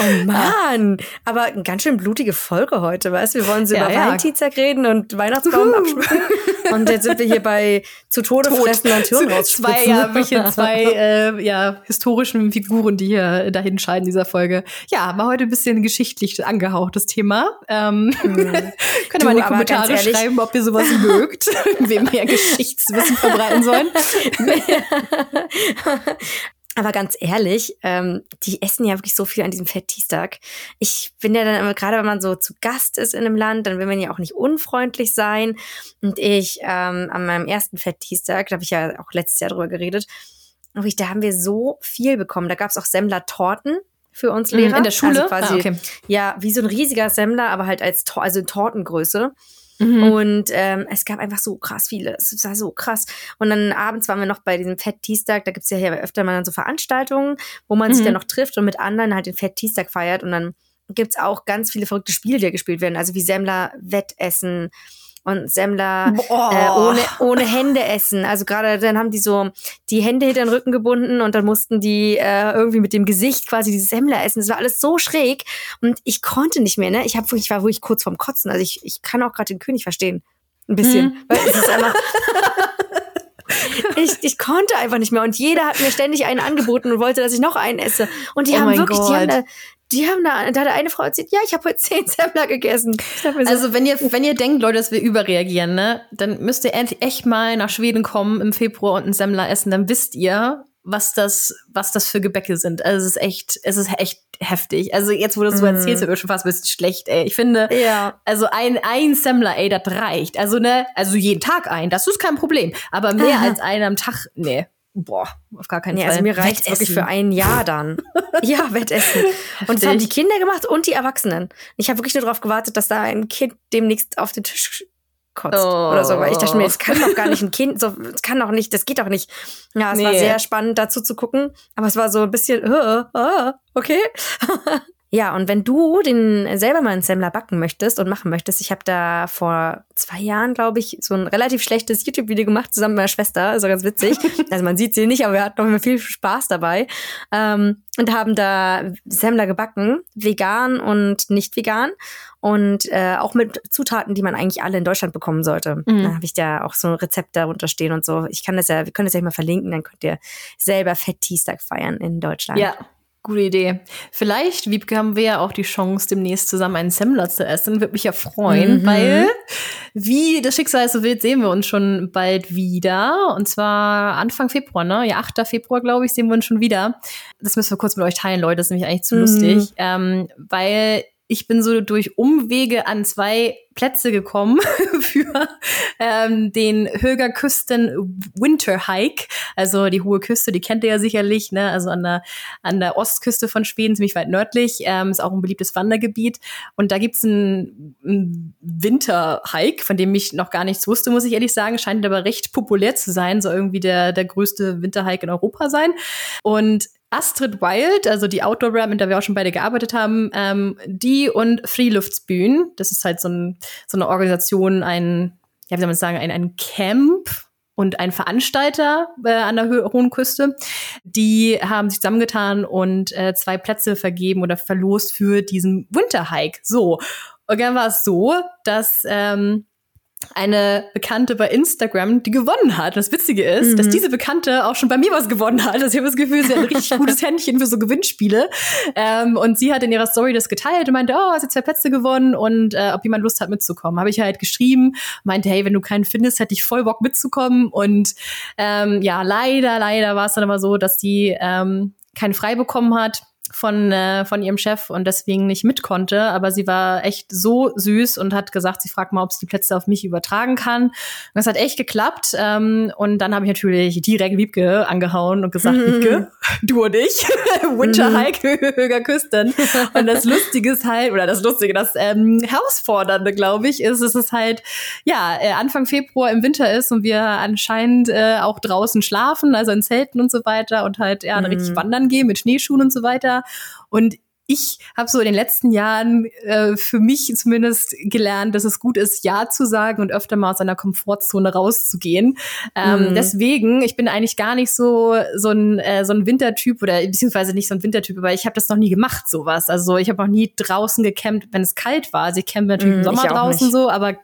oh Mann. Aber eine ganz schön blutige Folge heute, weißt du? Wir wollen so ja, über ja. Valentinstag reden und Weihnachtsbaum abschmücken. Und jetzt sind wir hier bei zu Tode Tod. fressen und Türen Zwei, ja, welche zwei äh, ja, historischen Figuren, die hier dahin scheiden, dieser Folge. Ja, war heute ein bisschen geschichtlich angehaucht, das Thema. Ähm, hm. könnt ihr mal in die Kommentare schreiben, ob ihr sowas mögt. Wem ihr Geschichtswissen verbreiten sollen. Aber ganz ehrlich, ähm, die essen ja wirklich so viel an diesem Fetttag. Ich bin ja dann immer, gerade wenn man so zu Gast ist in einem Land, dann will man ja auch nicht unfreundlich sein. Und ich ähm, an meinem ersten Fetttag, da habe ich ja auch letztes Jahr drüber geredet, ich, da haben wir so viel bekommen. Da gab es auch Semmler-Torten für uns mhm, Lehrer. In der Schule? Also quasi, ah, okay. Ja, wie so ein riesiger Semmler, aber halt als also Tortengröße. Mhm. Und ähm, es gab einfach so krass viele. Es war so krass. Und dann abends waren wir noch bei diesem Fett-Teastag. Da gibt's ja hier öfter mal so Veranstaltungen, wo man mhm. sich dann noch trifft und mit anderen halt den Fett-Teastag feiert. Und dann gibt's auch ganz viele verrückte Spiele, die gespielt werden. Also wie Semmler, Wettessen und Semmler äh, ohne, ohne Hände essen. Also gerade dann haben die so die Hände hinter den Rücken gebunden und dann mussten die äh, irgendwie mit dem Gesicht quasi die Semmler essen. Das war alles so schräg und ich konnte nicht mehr. Ne? Ich, hab, ich war wirklich kurz vorm Kotzen. Also ich, ich kann auch gerade den König verstehen. Ein bisschen. Hm. Weil es ist einfach ich, ich konnte einfach nicht mehr. Und jeder hat mir ständig einen angeboten und wollte, dass ich noch einen esse. Und die oh haben wirklich, Gott. die haben da, die haben da, da hat eine Frau erzählt, ja, ich habe heute zehn Semmler gegessen. So, also wenn ihr, wenn ihr denkt, Leute, dass wir überreagieren, ne, dann müsst ihr echt mal nach Schweden kommen im Februar und einen Semmler essen, dann wisst ihr, was das, was das für Gebäcke sind. Also es ist echt, es ist echt heftig. Also jetzt, wo du das so erzählst, wird schon fast ein bisschen schlecht, ey. Ich finde, ja. also ein, ein Semmler, ey, das reicht. Also ne, also jeden Tag ein, das ist kein Problem. Aber mehr Aha. als einen am Tag, nee. Boah, auf gar keinen nee, also Fall. Also mir reicht wirklich für ein Jahr dann. ja, Wettessen. Und das haben die Kinder gemacht und die Erwachsenen. Ich habe wirklich nur darauf gewartet, dass da ein Kind demnächst auf den Tisch kotzt oh. oder so, weil ich dachte mir, es kann doch gar nicht ein Kind, so, es kann doch nicht, das geht doch nicht. Ja, es nee. war sehr spannend dazu zu gucken, aber es war so ein bisschen, uh, uh, okay. Ja, und wenn du den selber mal einen Semmler backen möchtest und machen möchtest, ich habe da vor zwei Jahren, glaube ich, so ein relativ schlechtes YouTube-Video gemacht, zusammen mit meiner Schwester, ist auch ganz witzig. also man sieht sie nicht, aber wir hatten noch immer viel Spaß dabei. Ähm, und haben da Semmler gebacken, vegan und nicht vegan. Und äh, auch mit Zutaten, die man eigentlich alle in Deutschland bekommen sollte. Mhm. Da habe ich da auch so ein Rezept darunter stehen und so. Ich kann das ja, wir können das ja mal verlinken, dann könnt ihr selber Fett Teastag feiern in Deutschland. Ja, Gute Idee. Vielleicht, Wiebke, haben wir ja auch die Chance, demnächst zusammen einen Semmler zu essen. Würde mich ja freuen, mhm. weil wie das Schicksal so will, sehen wir uns schon bald wieder. Und zwar Anfang Februar, ne? Ja, 8. Februar, glaube ich, sehen wir uns schon wieder. Das müssen wir kurz mit euch teilen, Leute. Das ist nämlich eigentlich zu mhm. lustig. Ähm, weil ich bin so durch Umwege an zwei Plätze gekommen für ähm, den Höger Küsten Winter Hike. Also die hohe Küste, die kennt ihr ja sicherlich, ne? Also an der, an der Ostküste von Schweden, ziemlich weit nördlich. Ähm, ist auch ein beliebtes Wandergebiet. Und da gibt's einen, einen Winter Hike, von dem ich noch gar nichts wusste, muss ich ehrlich sagen. Scheint aber recht populär zu sein. So irgendwie der, der größte Winter Hike in Europa sein. Und Astrid Wild, also die Outdoor-Ram, in der wir auch schon beide gearbeitet haben, ähm, die und Freeluftsbühnen, das ist halt so, ein, so eine Organisation, ein, ja, wie soll man sagen, ein, ein Camp und ein Veranstalter äh, an der Ho Hohen Küste, die haben sich zusammengetan und äh, zwei Plätze vergeben oder verlost für diesen Winterhike. So. Und dann war es so, dass ähm, eine Bekannte bei Instagram, die gewonnen hat. Das Witzige ist, mhm. dass diese Bekannte auch schon bei mir was gewonnen hat. Also ich habe das Gefühl, sie hat ein richtig gutes Händchen für so Gewinnspiele. Ähm, und sie hat in ihrer Story das geteilt und meinte, oh, hast jetzt zwei Plätze gewonnen und äh, ob jemand Lust hat mitzukommen. Habe ich halt geschrieben, meinte, hey, wenn du keinen findest, hätte ich voll Bock mitzukommen. Und ähm, ja, leider, leider war es dann aber so, dass die ähm, keinen frei bekommen hat von, äh, von ihrem Chef und deswegen nicht mit konnte. Aber sie war echt so süß und hat gesagt, sie fragt mal, ob sie die Plätze auf mich übertragen kann. Und das hat echt geklappt. Ähm, und dann habe ich natürlich direkt Wiebke angehauen und gesagt, mhm. Wiebke, du und ich, Winterhike, mhm. Höger Küsten. Und das Lustige ist halt, oder das Lustige, das ähm, Herausfordernde, glaube ich, ist, dass es halt, ja, äh, Anfang Februar im Winter ist und wir anscheinend äh, auch draußen schlafen, also in Zelten und so weiter und halt ja, mhm. richtig wandern gehen mit Schneeschuhen und so weiter. Und ich habe so in den letzten Jahren äh, für mich zumindest gelernt, dass es gut ist, Ja zu sagen und öfter mal aus seiner Komfortzone rauszugehen. Ähm, mhm. Deswegen, ich bin eigentlich gar nicht so so ein äh, so ein Wintertyp oder beziehungsweise nicht so ein Wintertyp, aber ich habe das noch nie gemacht, sowas. Also ich habe auch nie draußen gecampt, wenn es kalt war. Also ich campe natürlich mhm, im Sommer draußen nicht. so, aber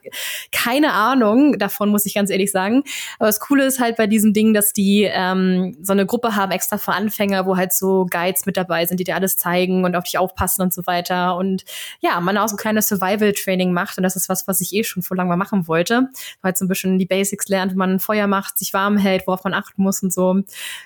keine Ahnung davon, muss ich ganz ehrlich sagen. Aber das Coole ist halt bei diesem Ding, dass die ähm, so eine Gruppe haben, extra für Anfänger, wo halt so Guides mit dabei sind, die dir alles zeigen und auf dich aufpassen und so weiter. Und ja, man auch so ein kleines Survival-Training macht. Und das ist was, was ich eh schon vor langem mal machen wollte. Weil so ein bisschen die Basics lernt, wie man Feuer macht, sich warm hält, worauf man achten muss und so.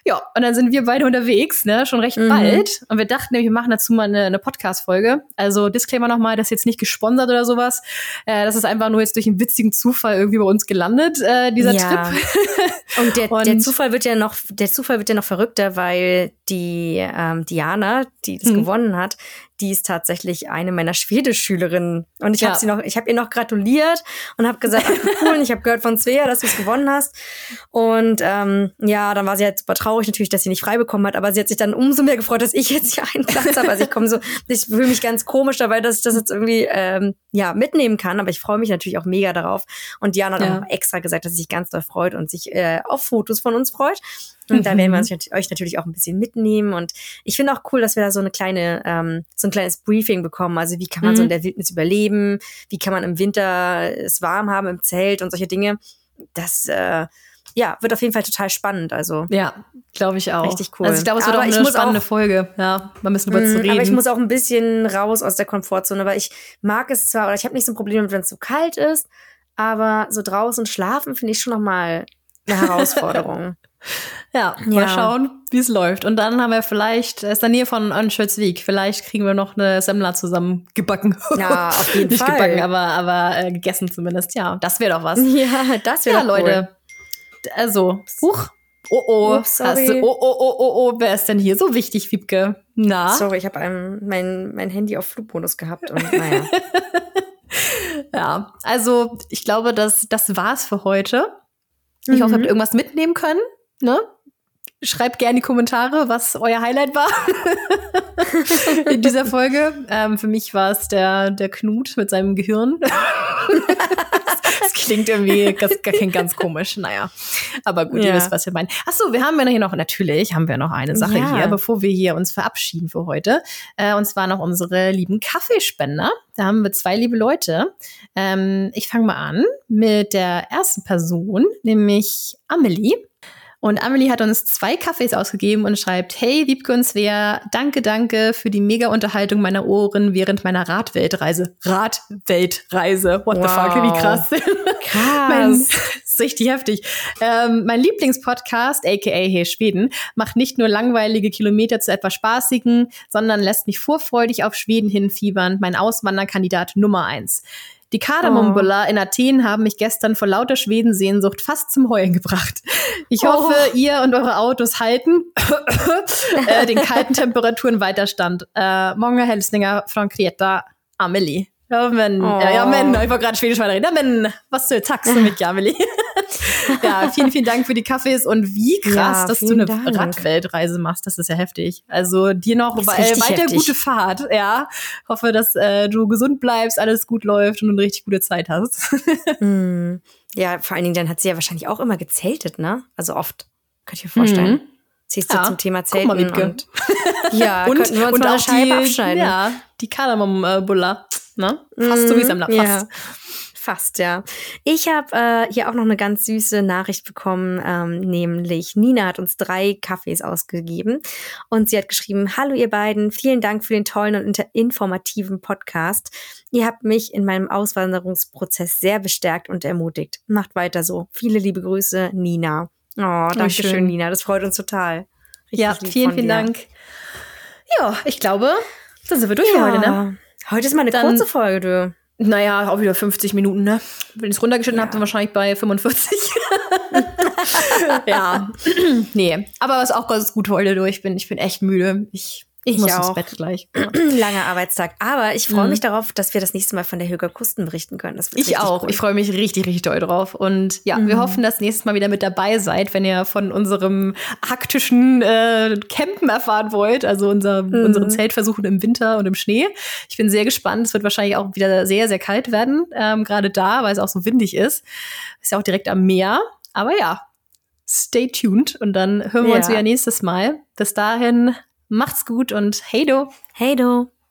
Ja, und dann sind wir beide unterwegs, ne, schon recht mhm. bald. Und wir dachten nämlich, wir machen dazu mal eine, eine Podcast-Folge. Also Disclaimer nochmal, das ist jetzt nicht gesponsert oder sowas. Äh, das ist einfach nur jetzt durch einen witzigen Zufall irgendwie bei uns gelandet, äh, dieser ja. Trip. und der, und der Zufall wird ja noch, der Zufall wird ja noch verrückter, weil die ähm, Diana, die das mhm. gewonnen hat, die ist tatsächlich eine meiner Schwedisch-Schülerinnen. Und ich ja. habe sie noch, ich habe ihr noch gratuliert und habe gesagt, ach, cool, ich habe gehört von Svea, dass du es gewonnen hast. Und ähm, ja, dann war sie halt super traurig natürlich, dass sie nicht frei bekommen hat, aber sie hat sich dann umso mehr gefreut, dass ich jetzt hier einen Platz habe. Also ich komme so, ich fühle mich ganz komisch dabei, dass ich das jetzt irgendwie ähm, ja mitnehmen kann, aber ich freue mich natürlich auch mega darauf. Und Diana hat ja. auch extra gesagt, dass sie sich ganz doll freut und sich äh, auf Fotos von uns freut. Und mhm. da werden wir uns, euch natürlich auch ein bisschen mitnehmen. Und ich finde auch cool, dass wir da so eine kleine, ähm, so ein kleines Briefing bekommen. Also wie kann man mhm. so in der Wildnis überleben? Wie kann man im Winter es warm haben im Zelt und solche Dinge? Das äh, ja, wird auf jeden Fall total spannend. Also ja, glaube ich auch. Richtig cool. Also ich glaube, es wird aber auch eine spannende auch, Folge. Ja, man müssen drüber zu reden. Aber ich muss auch ein bisschen raus aus der Komfortzone, weil ich mag es zwar oder ich habe nicht so ein Problem, wenn es zu kalt ist, aber so draußen schlafen finde ich schon noch mal eine Herausforderung. Ja, ja, mal schauen, wie es läuft. Und dann haben wir vielleicht, ist in der Nähe von Önschölzwijk, vielleicht kriegen wir noch eine Semmler zusammen gebacken. Ja, auf jeden Nicht Fall. Nicht gebacken, aber, aber äh, gegessen zumindest. Ja, das wäre doch was. Ja, das wäre ja, Leute. Cool. Also, huch. Oh oh, Ups, hast du, oh oh oh oh oh, wer ist denn hier so wichtig, Wiebke? Na? Sorry, ich habe mein, mein Handy auf Flugmodus gehabt und naja. ja, also ich glaube, das, das war's für heute. Ich mhm. hoffe, ihr habt irgendwas mitnehmen können. Ne? Schreibt gerne in die Kommentare, was euer Highlight war in dieser Folge. Ähm, für mich war es der, der Knut mit seinem Gehirn. das klingt irgendwie ganz, klingt ganz komisch. Naja, aber gut, Ja. ihr wisst, was wir meinen. Ach so, wir haben ja hier noch, natürlich haben wir noch eine Sache Ja. hier, bevor wir hier uns verabschieden für heute. Äh, und zwar noch unsere lieben Kaffeespender. Da haben wir zwei liebe Leute. Ähm, ich fange mal an mit der ersten Person, nämlich Amelie. Und Amelie hat uns zwei Kaffees ausgegeben und schreibt, hey, Wiebke und Svea, danke, danke für die mega Unterhaltung meiner Ohren während meiner Radweltreise. Radweltreise. What the Wow. fuck, wie krass. Mein, das ist richtig heftig. Ähm, mein Lieblingspodcast, aka Hey Schweden, macht nicht nur langweilige Kilometer zu etwas Spaßigen, sondern lässt mich vorfreudig auf Schweden hinfiebern, mein Auswanderkandidat Nummer eins. Die Kardamombuller in Athen haben mich gestern vor lauter Schwedensehnsucht fast zum Heulen gebracht. Ich hoffe, ihr und eure Autos halten äh, den kalten Temperaturen Weiterstand. Äh, många hälsningar från Kreta, Amelie. Ja men, Oh. ja, ja men, ich war gerade Schwedisch weiterreden. Ja men, was du, tack so mycket Amelie. ja, vielen, vielen Dank für die Kaffees und wie krass, Ja, dass du eine Dank. Radweltreise machst. Das ist ja heftig. Also dir noch Ist äh, weiter heftig. gute Fahrt. Ja, hoffe, dass äh, du gesund bleibst, alles gut läuft und eine richtig gute Zeit hast. Hm. Ja, vor allen Dingen, dann hat sie ja wahrscheinlich auch immer gezeltet, ne? Also oft. Könnte ich mir vorstellen. Mhm. Sie ist Ja. zum Thema Guck Zelten mal, Wiebke. und ja, und könnten wir uns und mal eine Scheibe die, abschneiden. ja, die Kardamom-Buller. Ne? Fast so wie es am Mm, Fast. ja. Fast, ja. Ich habe äh, hier auch noch eine ganz süße Nachricht bekommen, ähm, nämlich Nina hat uns drei Kaffees ausgegeben und sie hat geschrieben, hallo ihr beiden, vielen Dank für den tollen und informativen Podcast. Ihr habt mich in meinem Auswanderungsprozess sehr bestärkt und ermutigt. Macht weiter so. Viele liebe Grüße, Nina. Oh, danke schön, schön. Nina. Das freut uns total. Richtig Ja, vielen, vielen. Dank. Ja, ich glaube, dann sind wir durch für heute, ne? Heute ist mal eine Dann- kurze Folge, du. Naja, auch wieder 50 Minuten, ne? Wenn ich es runtergeschnitten habe, dann wahrscheinlich bei 45. ja. nee, aber ist auch ganz gut heute durch. Bin, ich bin echt müde. Ich, ich muss auch. ins Bett gleich. Ja. Langer Arbeitstag. Aber ich freue Mhm. mich darauf, dass wir das nächste Mal von der Höger Kusten berichten können. Ich auch. cool. Ich freue mich richtig, richtig doll drauf. Und ja, wir Mhm. hoffen, dass nächstes Mal wieder mit dabei seid, wenn ihr von unserem arktischen äh, Campen erfahren wollt. Also unser, Mhm. unseren Zeltversuchen im Winter und im Schnee. Ich bin sehr gespannt. Es wird wahrscheinlich auch wieder sehr, sehr kalt werden. Ähm, Gerade da, weil es auch so windig ist. Ist ja auch direkt am Meer. Aber ja, stay tuned. Und dann hören wir uns Ja. wieder nächstes Mal. Bis dahin, macht's gut und hey do! Hey du.